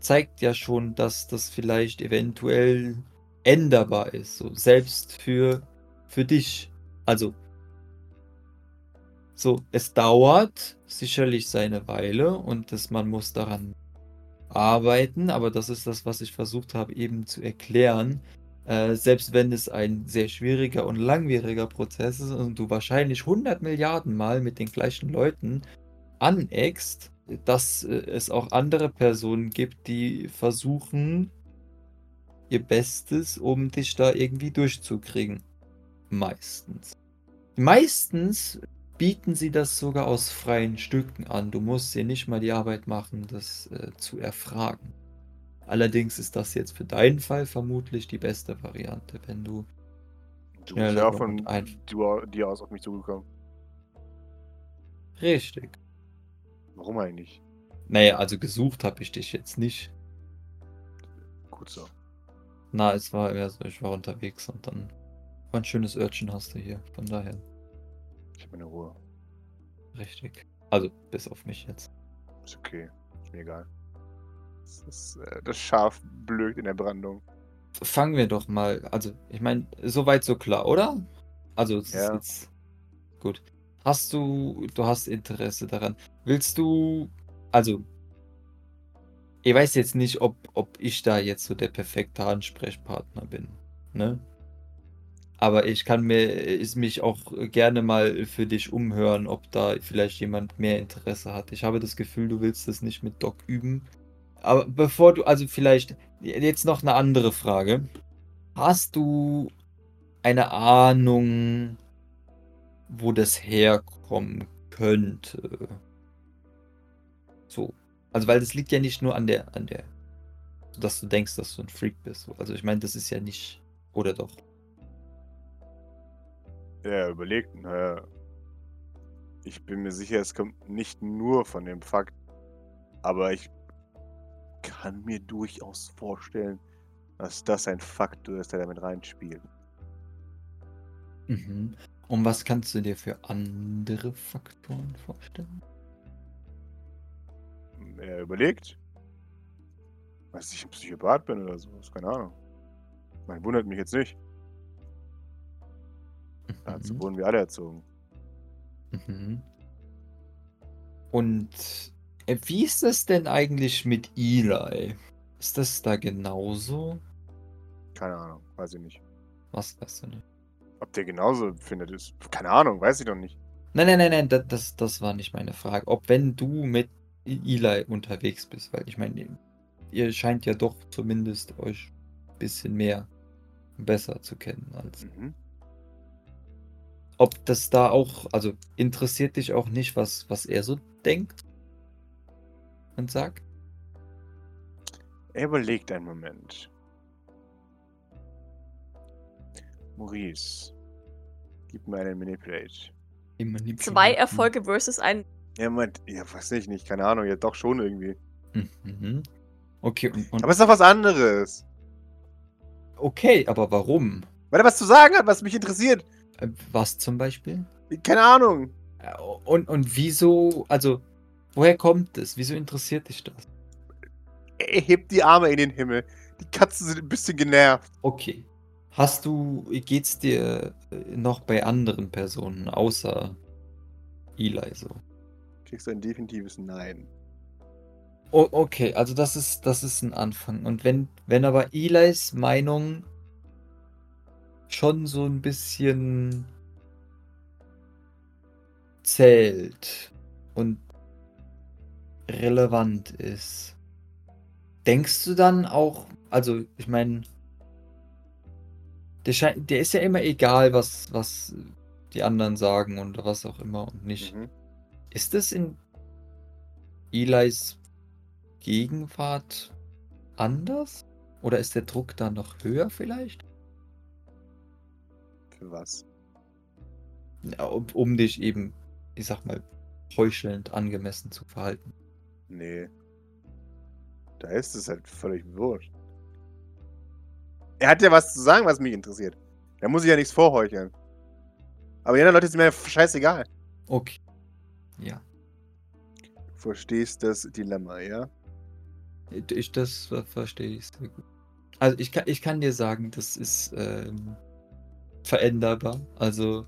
[SPEAKER 1] zeigt ja schon, dass das vielleicht eventuell änderbar ist. So, selbst für, für dich. Also, so, es dauert sicherlich seine Weile und das, man muss daran arbeiten, aber das ist das, was ich versucht habe eben zu erklären. Äh, selbst wenn es ein sehr schwieriger und langwieriger Prozess ist und du wahrscheinlich 100 Milliarden Mal mit den gleichen Leuten aneckst, dass äh, es auch andere Personen gibt, die versuchen ihr Bestes, um dich da irgendwie durchzukriegen. Meistens. Meistens bieten sie das sogar aus freien Stücken an. Du musst dir nicht mal die Arbeit machen, das äh, zu erfragen. Allerdings ist das jetzt für deinen Fall vermutlich die beste Variante, wenn du.
[SPEAKER 3] Du bist ja von dir aus auf mich zugekommen.
[SPEAKER 1] Richtig.
[SPEAKER 3] Warum eigentlich?
[SPEAKER 1] Naja, also gesucht habe ich dich jetzt nicht.
[SPEAKER 3] Gut so.
[SPEAKER 1] Na, es war eher so, ich war unterwegs und dann war ein schönes Örtchen hast du hier, von daher.
[SPEAKER 3] Ich habe meine Ruhe.
[SPEAKER 1] Richtig. Also, bis auf mich jetzt.
[SPEAKER 3] Ist okay. Ist mir egal. Das, äh, das Schaf blökt in der Brandung.
[SPEAKER 1] Fangen wir doch mal. Also, ich meine, soweit so klar, oder? Also, es
[SPEAKER 3] ja.
[SPEAKER 1] ist. Gut. Hast du, du hast Interesse daran. Willst du, also, ich weiß jetzt nicht, ob, ob ich da jetzt so der perfekte Ansprechpartner bin, ne? Aber ich kann mir, ist mich auch gerne mal für dich umhören, ob da vielleicht jemand mehr Interesse hat. Ich habe das Gefühl, du willst das nicht mit Doc üben. Aber bevor du, also vielleicht jetzt noch eine andere Frage. Hast du eine Ahnung, wo das herkommen könnte. So. Also, weil das liegt ja nicht nur an der, an der, dass du denkst, dass du ein Freak bist. Also, ich meine, das ist ja nicht, oder doch?
[SPEAKER 3] Er überlegt, naja, ich bin mir sicher, es kommt nicht nur von dem Fakt, aber ich kann mir durchaus vorstellen, dass das ein Faktor ist, der damit reinspielt.
[SPEAKER 1] Mhm. Und was kannst du dir für andere Faktoren vorstellen?
[SPEAKER 3] Er überlegt, dass ich ein Psychopath bin oder sowas, keine Ahnung. Man wundert mich jetzt nicht. Dazu
[SPEAKER 1] Mhm.
[SPEAKER 3] wurden wir alle erzogen.
[SPEAKER 1] Mhm. Und wie ist es denn eigentlich mit Eli? Ist das da genauso?
[SPEAKER 3] Keine Ahnung, weiß ich nicht.
[SPEAKER 1] Was weißt du nicht?
[SPEAKER 3] Ob der genauso findet, ist. Keine Ahnung, weiß ich doch nicht.
[SPEAKER 1] Nein, nein, nein, nein, da- das, das war nicht meine Frage. Ob wenn du mit Eli unterwegs bist, weil ich meine, ihr scheint ja doch zumindest euch ein bisschen mehr besser zu kennen als.
[SPEAKER 3] Mhm.
[SPEAKER 1] Ob das da auch, also interessiert dich auch nicht, was, was er so denkt und sagt?
[SPEAKER 3] Er überlegt einen Moment. Maurice, gib mir einen Manipulate.
[SPEAKER 1] Lieb
[SPEAKER 2] Zwei. Erfolge versus ein.
[SPEAKER 3] Er meint, ja, weiß ich nicht, keine Ahnung, ja doch schon irgendwie.
[SPEAKER 1] Mhm. Okay, und, und
[SPEAKER 3] Aber es ist doch was anderes.
[SPEAKER 1] okay, aber warum?
[SPEAKER 3] Weil er was zu sagen hat, was mich interessiert.
[SPEAKER 1] Äh, Was zum Beispiel?
[SPEAKER 3] Keine Ahnung.
[SPEAKER 1] Äh, Und, und wieso, also, woher kommt es? Wieso interessiert dich das?
[SPEAKER 3] Er hebt die Arme in den Himmel. Die Katzen sind ein bisschen genervt.
[SPEAKER 1] Okay. Hast du, geht's dir äh, noch bei anderen Personen außer Eli so?
[SPEAKER 3] Kriegst du ein definitives Nein.
[SPEAKER 1] O okay, also das ist, das ist ein Anfang. Und wenn, wenn aber Elis Meinung schon so ein bisschen zählt und relevant ist, denkst du dann auch, also ich meine, der, der ist ja immer egal, was, was die anderen sagen und was auch immer und nicht.
[SPEAKER 3] Mhm.
[SPEAKER 1] Ist es in Elis Gegenwart anders? Oder ist der Druck da noch höher vielleicht?
[SPEAKER 3] Für was?
[SPEAKER 1] Ja, um, um dich eben, ich sag mal, heuchelnd angemessen zu verhalten.
[SPEAKER 3] Nee. Da ist es halt völlig wurscht. Er hat ja was zu sagen, was mich interessiert. Da muss ich ja nichts vorheucheln. Aber die anderen Leute sind mir scheißegal.
[SPEAKER 1] Okay. Ja.
[SPEAKER 3] Du verstehst das Dilemma, ja?
[SPEAKER 1] Ich, das ver- verstehe ich sehr gut. Also ich kann, ich kann dir sagen, das ist ähm, veränderbar. Also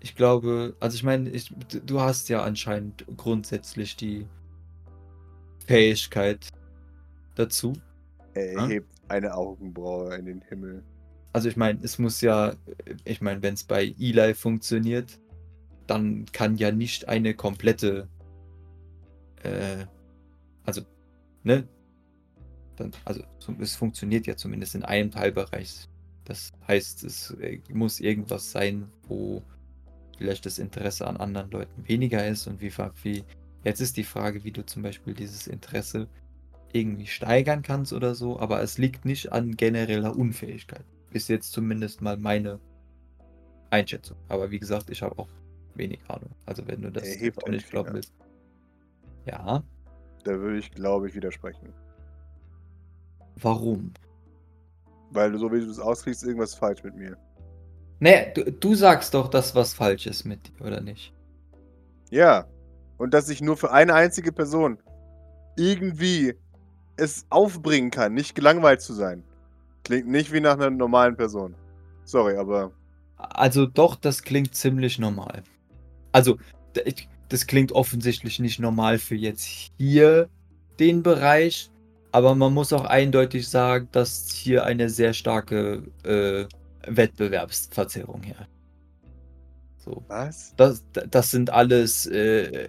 [SPEAKER 1] ich glaube, also ich meine, ich, du hast ja anscheinend grundsätzlich die Fähigkeit dazu.
[SPEAKER 3] Er
[SPEAKER 1] Ah.
[SPEAKER 3] hebt eine Augenbraue in den Himmel.
[SPEAKER 1] Also ich meine, es muss ja, ich meine, wenn es bei Eli funktioniert, dann kann ja nicht eine komplette, äh, also, ne? Dann, also so- es funktioniert ja zumindest in einem Teilbereich. Das heißt, es äh, muss irgendwas sein, wo vielleicht das Interesse an anderen Leuten weniger ist und wie, wie jetzt ist die Frage, wie du zum Beispiel dieses Interesse irgendwie steigern kannst oder so, aber es liegt nicht an genereller Unfähigkeit. Ist jetzt zumindest mal meine Einschätzung. Aber wie gesagt, ich habe auch wenig Ahnung. Also wenn du das
[SPEAKER 3] hebt
[SPEAKER 1] auch nicht glauben
[SPEAKER 3] Finger.
[SPEAKER 1] willst. Ja,
[SPEAKER 3] Da würde ich, glaube ich, widersprechen.
[SPEAKER 1] warum?
[SPEAKER 3] Weil so wie du es auskriegst, irgendwas falsch mit mir.
[SPEAKER 1] Nee, du, du sagst doch, dass was falsch ist mit dir, oder nicht?
[SPEAKER 3] Ja. Und dass ich nur für eine einzige Person irgendwie es aufbringen kann, nicht gelangweilt zu sein. Klingt nicht wie nach einer normalen Person. Sorry, aber
[SPEAKER 1] Also doch, das klingt ziemlich normal. Also, das klingt offensichtlich nicht normal für jetzt hier den Bereich, aber man muss auch eindeutig sagen, dass hier eine sehr starke äh, Wettbewerbsverzerrung herrscht. So.
[SPEAKER 3] was?
[SPEAKER 1] Das, das sind alles äh,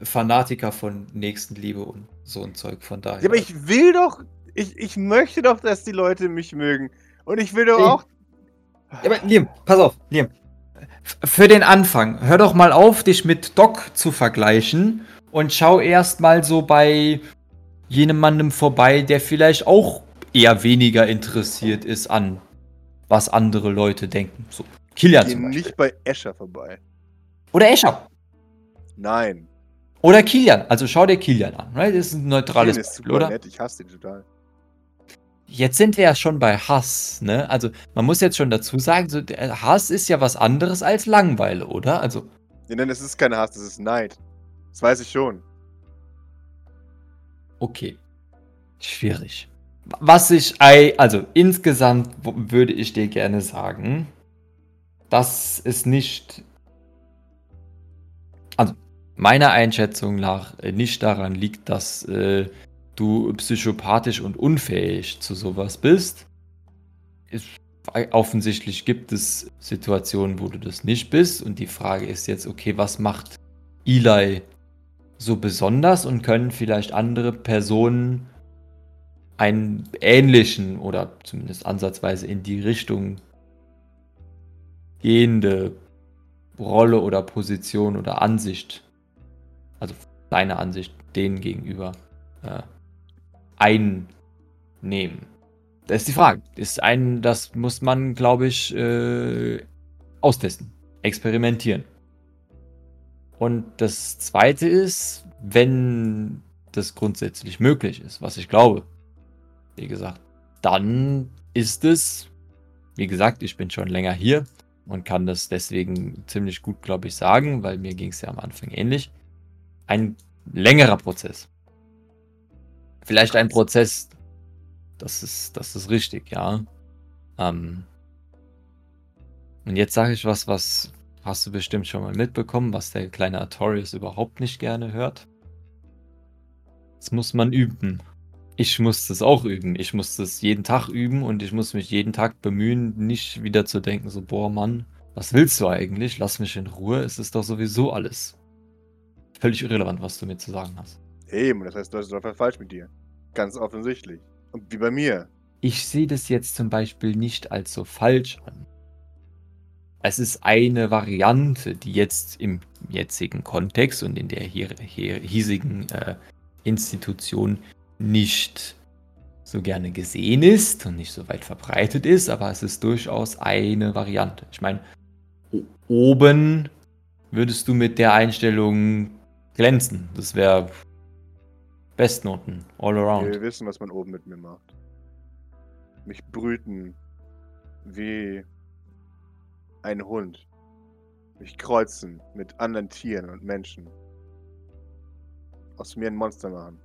[SPEAKER 1] Fanatiker von Nächstenliebe und so ein Zeug. Von daher.
[SPEAKER 3] Ja, aber ich will doch, ich, ich möchte doch, dass die Leute mich mögen. Und ich will doch
[SPEAKER 1] Ey.
[SPEAKER 3] auch.
[SPEAKER 1] Ja, aber Liam, pass auf, Liam. für den Anfang, hör doch mal auf, dich mit Doc zu vergleichen und schau erst mal so bei jenem Mannem vorbei, der vielleicht auch eher weniger interessiert ist an, was andere Leute denken. So, Kilian zum Beispiel.
[SPEAKER 3] nicht bei Escher vorbei.
[SPEAKER 1] Oder Escher.
[SPEAKER 3] Nein.
[SPEAKER 1] Oder Kilian. Also schau dir Kilian an. Right? Das ist ein neutrales
[SPEAKER 3] Kilian ist
[SPEAKER 1] Beispiel,
[SPEAKER 3] super
[SPEAKER 1] oder?
[SPEAKER 3] nett, ich hasse den total.
[SPEAKER 1] Jetzt sind wir ja schon bei Hass, ne? Also man muss jetzt schon dazu sagen, so, der Hass ist ja was anderes als Langweile, oder? Also
[SPEAKER 3] Nee, nein, das ist kein Hass, das ist Neid. Das weiß ich schon.
[SPEAKER 1] Okay. Schwierig. Was ich, also insgesamt würde ich dir gerne sagen, dass es nicht, also meiner Einschätzung nach äh, nicht daran liegt, dass äh, du psychopathisch und unfähig zu sowas bist. Es, offensichtlich gibt es Situationen, wo du das nicht bist und die Frage ist jetzt, okay, was macht Eli so besonders und können vielleicht andere Personen einen ähnlichen oder zumindest ansatzweise in die Richtung gehende Rolle oder Position oder Ansicht, also deine Ansicht denen gegenüber äh, einnehmen. Das ist die Frage. Ist ein, das muss man, glaube ich, äh, austesten, experimentieren. Und das zweite ist, wenn das grundsätzlich möglich ist, was ich glaube, wie gesagt, dann ist es, wie gesagt, ich bin schon länger hier und kann das deswegen ziemlich gut, glaube ich, sagen, weil mir ging es ja am Anfang ähnlich. Ein längerer Prozess. Vielleicht ein Prozess, das ist, das ist richtig, ja. Ähm, und jetzt sage ich was, was hast du bestimmt schon mal mitbekommen, was der kleine Artorius überhaupt nicht gerne hört. Das muss man üben. Ich muss das auch üben. Ich muss das jeden Tag üben und ich muss mich jeden Tag bemühen, nicht wieder zu denken, so, boah, Mann, was willst du eigentlich? Lass mich in Ruhe. Es ist doch sowieso alles völlig irrelevant, was du mir zu sagen hast.
[SPEAKER 3] Eben, das heißt, du hast etwas falsch mit dir. Ganz offensichtlich. Und wie bei mir.
[SPEAKER 1] Ich sehe das jetzt zum Beispiel nicht als so falsch an. Es ist eine Variante, die jetzt im jetzigen Kontext und in der hier, hier hiesigen äh, Institution nicht so gerne gesehen ist und nicht so weit verbreitet ist, aber es ist durchaus eine Variante. Ich meine, oben würdest du mit der Einstellung glänzen. Das wäre Bestnoten, all around.
[SPEAKER 3] Wir wissen, was man oben mit mir macht. Mich brüten wie ein Hund. Mich kreuzen mit anderen Tieren und Menschen. Aus mir ein Monster machen.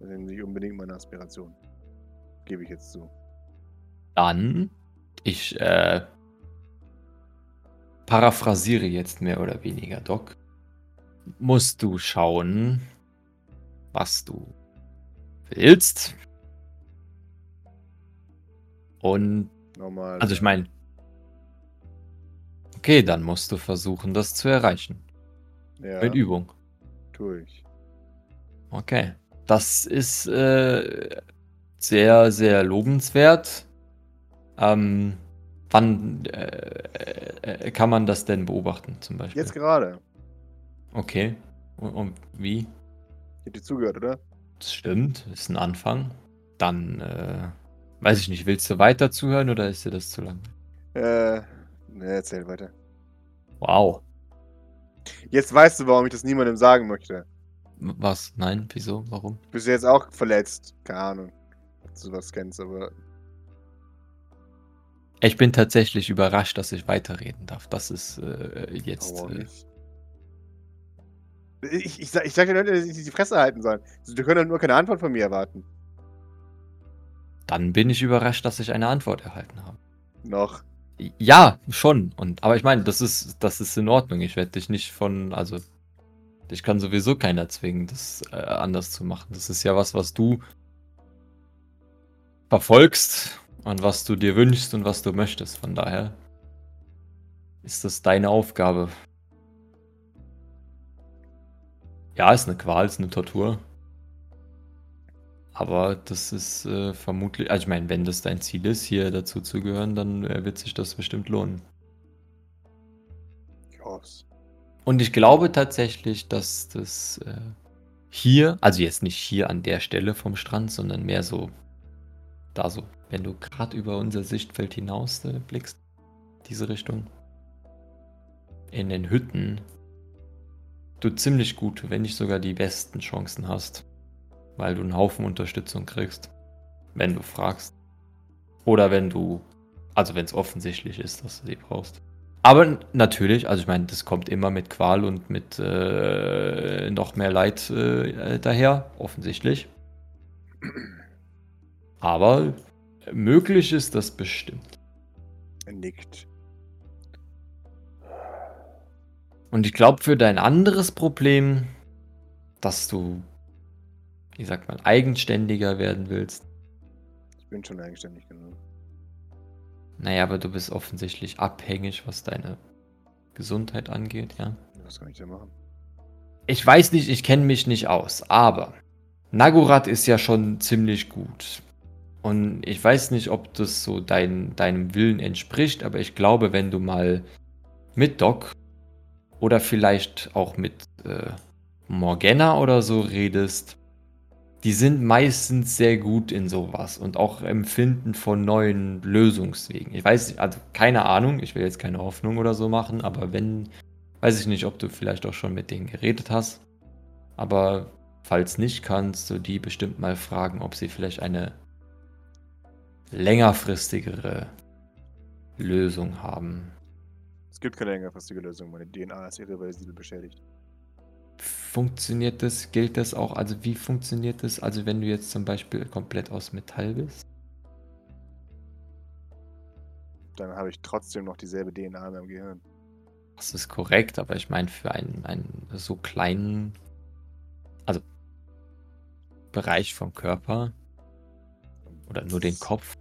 [SPEAKER 3] Das ist nicht unbedingt meine Aspiration. Gebe ich jetzt zu.
[SPEAKER 1] Dann, ich äh, paraphrasiere jetzt mehr oder weniger, Doc, musst du schauen, was du willst. Und,
[SPEAKER 3] Normal.
[SPEAKER 1] also ich meine, okay, dann musst du versuchen, das zu erreichen.
[SPEAKER 3] ja,
[SPEAKER 1] Mit Übung.
[SPEAKER 3] tue ich.
[SPEAKER 1] Okay. Das ist äh, sehr, sehr lobenswert. Ähm, wann äh, äh, kann man das denn beobachten, zum Beispiel?
[SPEAKER 3] Jetzt gerade.
[SPEAKER 1] Okay. Und, und wie?
[SPEAKER 3] Ich dir zugehört, oder?
[SPEAKER 1] Das stimmt, ist ein Anfang. Dann, äh, weiß ich nicht, willst du weiter zuhören oder ist dir das zu lang?
[SPEAKER 3] Äh, ne, erzähl weiter.
[SPEAKER 1] Wow.
[SPEAKER 3] Jetzt weißt du, warum ich das niemandem sagen möchte.
[SPEAKER 1] Was? Nein? Wieso? Warum?
[SPEAKER 3] Du bist ja jetzt auch verletzt. Keine Ahnung, ob du sowas kennst, aber
[SPEAKER 1] Ich bin tatsächlich überrascht, dass ich weiterreden darf. Das ist äh, jetzt. Äh,
[SPEAKER 3] nicht? Ich, ich, sag- ich sag dir Leute, dass sie die Fresse halten sollen. Sie können doch nur keine Antwort von mir erwarten.
[SPEAKER 1] dann bin ich überrascht, dass ich eine Antwort erhalten habe.
[SPEAKER 3] Noch.
[SPEAKER 1] Ja, schon. Und, aber ich meine, das ist, das ist in Ordnung. Ich werde dich nicht von, also, dich kann sowieso keiner zwingen, das äh, anders zu machen. Das ist ja was, was du verfolgst und was du dir wünschst und was du möchtest. Von daher ist das deine Aufgabe. Ja, ist eine Qual, ist eine Tortur. Aber das ist äh, vermutlich, also ich meine, wenn das dein Ziel ist, hier dazu zu gehören, dann äh, wird sich das bestimmt lohnen.
[SPEAKER 3] Boss.
[SPEAKER 1] Und ich glaube tatsächlich, dass das äh, hier, also jetzt nicht hier an der Stelle vom Strand, sondern mehr so da so, wenn du gerade über unser Sichtfeld hinaus äh, blickst, diese Richtung, in den Hütten, du ziemlich gut, wenn nicht sogar die besten Chancen hast, weil du einen Haufen Unterstützung kriegst, wenn du fragst. Oder wenn du, also wenn es offensichtlich ist, dass du sie brauchst. Aber natürlich, also ich meine, das kommt immer mit Qual und mit äh, noch mehr Leid äh, daher, offensichtlich. Aber möglich ist das bestimmt.
[SPEAKER 3] Er nickt.
[SPEAKER 1] Und ich glaube, für dein anderes Problem, dass du, ich sag mal, eigenständiger werden willst.
[SPEAKER 3] Ich bin schon eigenständig genug.
[SPEAKER 1] Naja, aber du bist offensichtlich abhängig, was deine Gesundheit angeht, ja.
[SPEAKER 3] Was kann ich denn machen?
[SPEAKER 1] Ich weiß nicht, ich kenne mich nicht aus, aber Nagurat ist ja schon ziemlich gut. Und ich weiß nicht, ob das so dein, deinem Willen entspricht, aber ich glaube, wenn du mal mit Doc oder vielleicht auch mit äh, Morgana oder so redest, die sind meistens sehr gut in sowas und auch Empfinden von neuen Lösungswegen. Ich weiß, also keine Ahnung, ich will jetzt keine Hoffnung oder so machen, aber wenn, weiß ich nicht, ob du vielleicht auch schon mit denen geredet hast. Aber falls nicht, kannst du die bestimmt mal fragen, ob sie vielleicht eine längerfristigere Lösung haben.
[SPEAKER 3] Es gibt keine längerfristige Lösung. Meine DNA ist irreversibel beschädigt.
[SPEAKER 1] Funktioniert das, gilt das auch? Also wie funktioniert das? Also wenn du jetzt zum Beispiel komplett aus Metall bist?
[SPEAKER 3] Dann habe ich trotzdem noch dieselbe DNA in meinem Gehirn.
[SPEAKER 1] Das ist korrekt, aber ich meine für einen, einen so kleinen, also Bereich vom Körper oder nur den Kopf.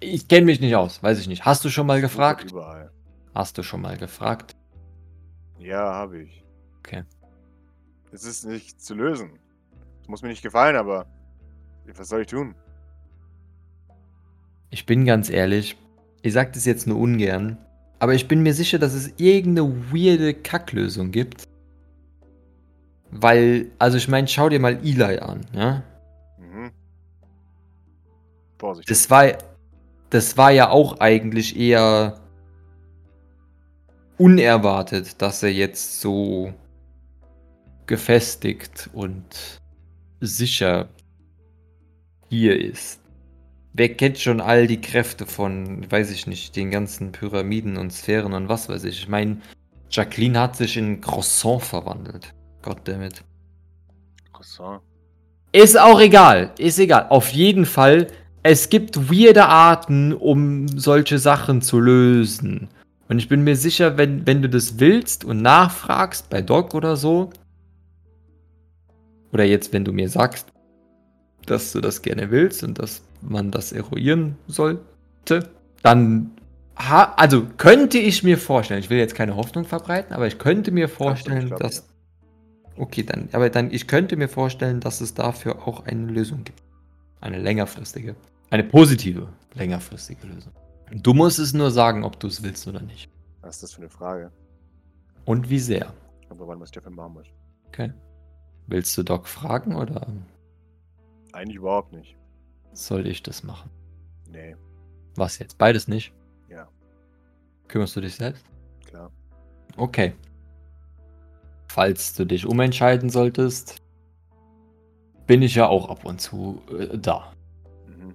[SPEAKER 1] Ich kenne mich nicht aus, weiß ich nicht. Hast du schon mal gefragt?
[SPEAKER 3] Überall.
[SPEAKER 1] Hast du schon mal gefragt?
[SPEAKER 3] Ja, habe ich.
[SPEAKER 1] Okay.
[SPEAKER 3] Es ist nicht zu lösen. Es muss mir nicht gefallen, aber was soll ich tun?
[SPEAKER 1] Ich bin ganz ehrlich, ich sag das jetzt nur ungern, aber ich bin mir sicher, dass es irgendeine weirde Kacklösung gibt. Weil, also ich meine, schau dir mal Eli an, ja?
[SPEAKER 3] Mhm. Vorsicht.
[SPEAKER 1] Das war, das war ja auch eigentlich eher unerwartet, dass er jetzt so gefestigt und sicher hier ist. Wer kennt schon all die Kräfte von, weiß ich nicht, den ganzen Pyramiden und Sphären und was weiß ich. Ich meine, Jacqueline hat sich in Croissant verwandelt. Goddammit.
[SPEAKER 3] Croissant.
[SPEAKER 1] Ist auch egal, ist egal. Auf jeden Fall, es gibt weirde Arten, um solche Sachen zu lösen. Und ich bin mir sicher, wenn, wenn du das willst und nachfragst bei Doc oder so, oder jetzt, wenn du mir sagst, dass du das gerne willst und dass man das eruieren sollte, dann ha also könnte ich mir vorstellen, ich will jetzt keine Hoffnung verbreiten, aber ich könnte mir vorstellen,
[SPEAKER 3] glaub,
[SPEAKER 1] dass Okay, dann aber dann ich könnte mir vorstellen, dass es dafür auch eine Lösung gibt. Eine längerfristige, eine positive längerfristige Lösung. Du musst es nur sagen, ob du es willst oder nicht.
[SPEAKER 3] Was ist das für eine Frage?
[SPEAKER 1] Und wie sehr.
[SPEAKER 3] Aber wann muss ich dafür machen muss?
[SPEAKER 1] Okay. Willst du Doc fragen oder
[SPEAKER 3] Eigentlich überhaupt nicht.
[SPEAKER 1] soll ich das machen?
[SPEAKER 3] Nee,
[SPEAKER 1] Was jetzt? Beides nicht?
[SPEAKER 3] Ja.
[SPEAKER 1] Kümmerst du dich selbst?
[SPEAKER 3] klar.
[SPEAKER 1] Okay. Falls du dich umentscheiden solltest, bin ich ja auch ab und zu äh, da.
[SPEAKER 3] Mhm.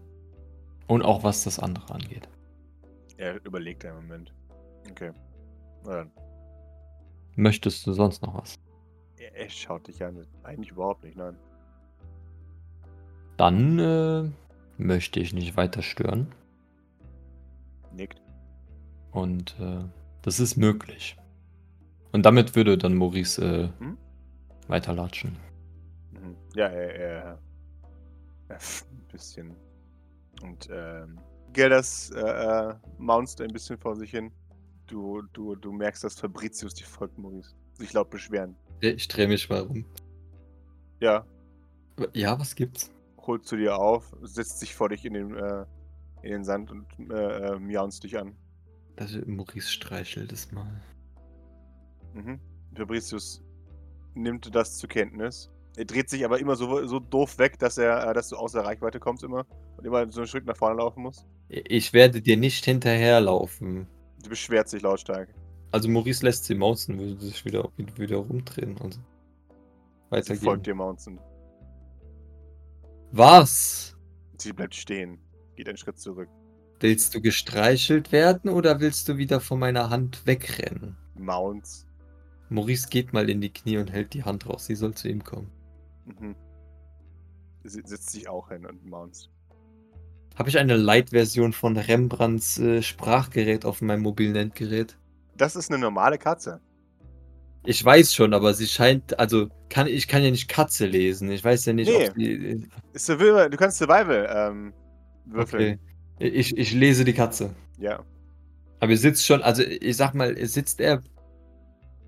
[SPEAKER 1] Und auch was das andere angeht.
[SPEAKER 3] Er überlegt einen Moment. Okay. Na dann.
[SPEAKER 1] Möchtest du sonst noch was?
[SPEAKER 3] Er, er schaut dich an. Eigentlich überhaupt nicht, nein.
[SPEAKER 1] Dann äh, möchte ich nicht weiter stören.
[SPEAKER 3] Nickt.
[SPEAKER 1] Und äh, das ist möglich. Und damit würde dann Maurice äh,
[SPEAKER 3] Hm?
[SPEAKER 1] weiterlatschen.
[SPEAKER 3] Mhm. Ja, er, er, er ein bisschen. Und ähm, Geldas äh, äh, maunzt ein bisschen vor sich hin. Du, du, du merkst, dass Fabricius die folgt, Maurice. Sich laut beschweren.
[SPEAKER 4] Ich drehe mich mal rum.
[SPEAKER 3] Ja,
[SPEAKER 4] Ja, was gibt's?
[SPEAKER 3] holt zu dir auf, setzt sich vor dich in den, äh, in den Sand und äh, äh, miaunzt dich an.
[SPEAKER 4] Also Maurice streichelt es mal.
[SPEAKER 3] Mhm. Fabricius nimmt das zur Kenntnis. Er dreht sich aber immer so, so doof weg, dass er, äh, dass du außer Reichweite kommst immer und immer so einen Schritt nach vorne laufen musst.
[SPEAKER 1] Ich werde dir nicht hinterherlaufen.
[SPEAKER 3] Du beschwert sich lautstark.
[SPEAKER 1] Also Maurice lässt sie mausen, würde sich wieder, wieder rumdrehen. Also
[SPEAKER 3] Sie
[SPEAKER 1] weitergehen.
[SPEAKER 3] folgt dir, Mountain.
[SPEAKER 1] Was?
[SPEAKER 3] Sie bleibt stehen, geht einen Schritt zurück.
[SPEAKER 1] Willst du gestreichelt werden oder willst du wieder von meiner Hand wegrennen?
[SPEAKER 3] Mounts.
[SPEAKER 1] Maurice geht mal in die Knie und hält die Hand raus. Sie soll zu ihm kommen.
[SPEAKER 3] Mhm. Sie setzt sich auch hin und mounts.
[SPEAKER 1] Habe ich eine Light-Version von Rembrandts äh, Sprachgerät auf meinem mobilen Endgerät?
[SPEAKER 3] Das ist eine normale Katze.
[SPEAKER 1] Ich weiß schon, aber sie scheint, also kann ich kann ja nicht Katze lesen. Ich weiß ja nicht,
[SPEAKER 3] Nee.
[SPEAKER 1] ob sie.
[SPEAKER 3] Survival, du kannst Survival ähm, würfeln.
[SPEAKER 1] Okay. Ich, ich lese die Katze.
[SPEAKER 3] Ja.
[SPEAKER 1] Aber er sitzt schon, also ich sag mal, sitzt er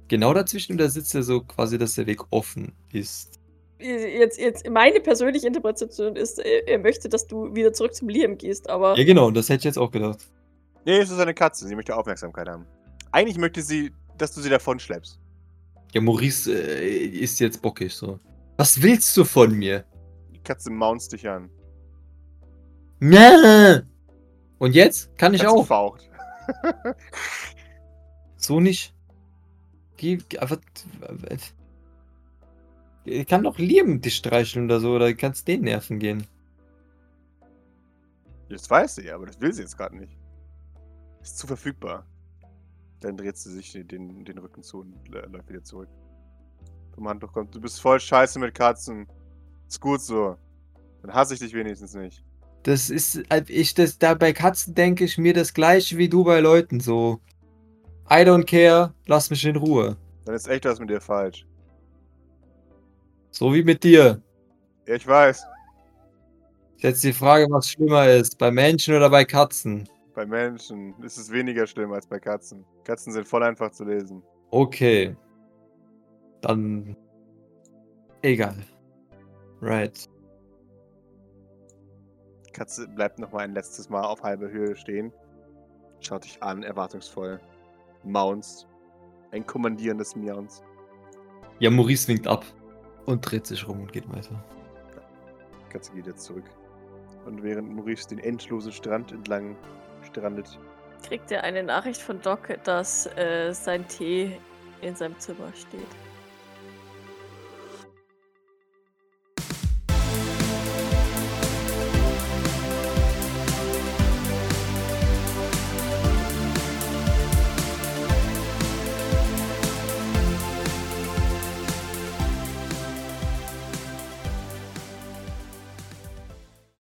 [SPEAKER 1] genau dazwischen oder sitzt er so quasi, dass der Weg offen ist?
[SPEAKER 2] Jetzt, jetzt, meine persönliche Interpretation ist, er, er möchte, dass du wieder zurück zum Liam gehst, aber
[SPEAKER 1] Ja, genau, das hätte ich jetzt auch gedacht.
[SPEAKER 3] Nee, es ist eine Katze. Sie möchte Aufmerksamkeit haben. Eigentlich möchte sie, dass du sie davon schleppst.
[SPEAKER 1] Ja, Maurice äh, ist jetzt bockig so. Was willst du von mir?
[SPEAKER 3] Die Katze mounts dich an.
[SPEAKER 1] Ja. Und jetzt? Kann ich
[SPEAKER 3] Katze
[SPEAKER 1] auch.
[SPEAKER 3] faucht. (laughs)
[SPEAKER 1] So nicht. Geh, einfach. Ich kann doch Liam dich streicheln oder so, oder kannst den nerven gehen.
[SPEAKER 3] Das weiß sie, aber das will sie jetzt gerade nicht. Ist zu verfügbar. Dann dreht sie sich den, den Rücken zu und äh, läuft wieder zurück. Vom Handtuch kommt. Du bist voll scheiße mit Katzen. Ist gut so. Dann hasse ich dich wenigstens nicht.
[SPEAKER 1] Das ist, als ich das da bei Katzen denke ich mir das gleiche wie du bei Leuten so. I don't care, lass mich in Ruhe.
[SPEAKER 3] Dann ist echt was mit dir falsch.
[SPEAKER 1] So wie mit dir.
[SPEAKER 3] Ja, ich weiß.
[SPEAKER 1] Jetzt die Frage, was schlimmer ist, bei Menschen oder bei Katzen.
[SPEAKER 3] Bei Menschen ist es weniger schlimm als bei Katzen. Katzen sind voll einfach zu lesen.
[SPEAKER 1] Okay. Dann. Egal. Right.
[SPEAKER 3] Katze bleibt noch mal ein letztes Mal auf halber Höhe stehen. Schaut dich an, erwartungsvoll. Maunst. Ein kommandierendes Miauns.
[SPEAKER 1] Ja, Maurice winkt ab und dreht sich rum und geht weiter.
[SPEAKER 3] Katze geht jetzt zurück. Und während Maurice den endlosen Strand entlang strandet,
[SPEAKER 2] kriegt er eine Nachricht von Doc, dass äh, sein Tee in seinem Zimmer steht.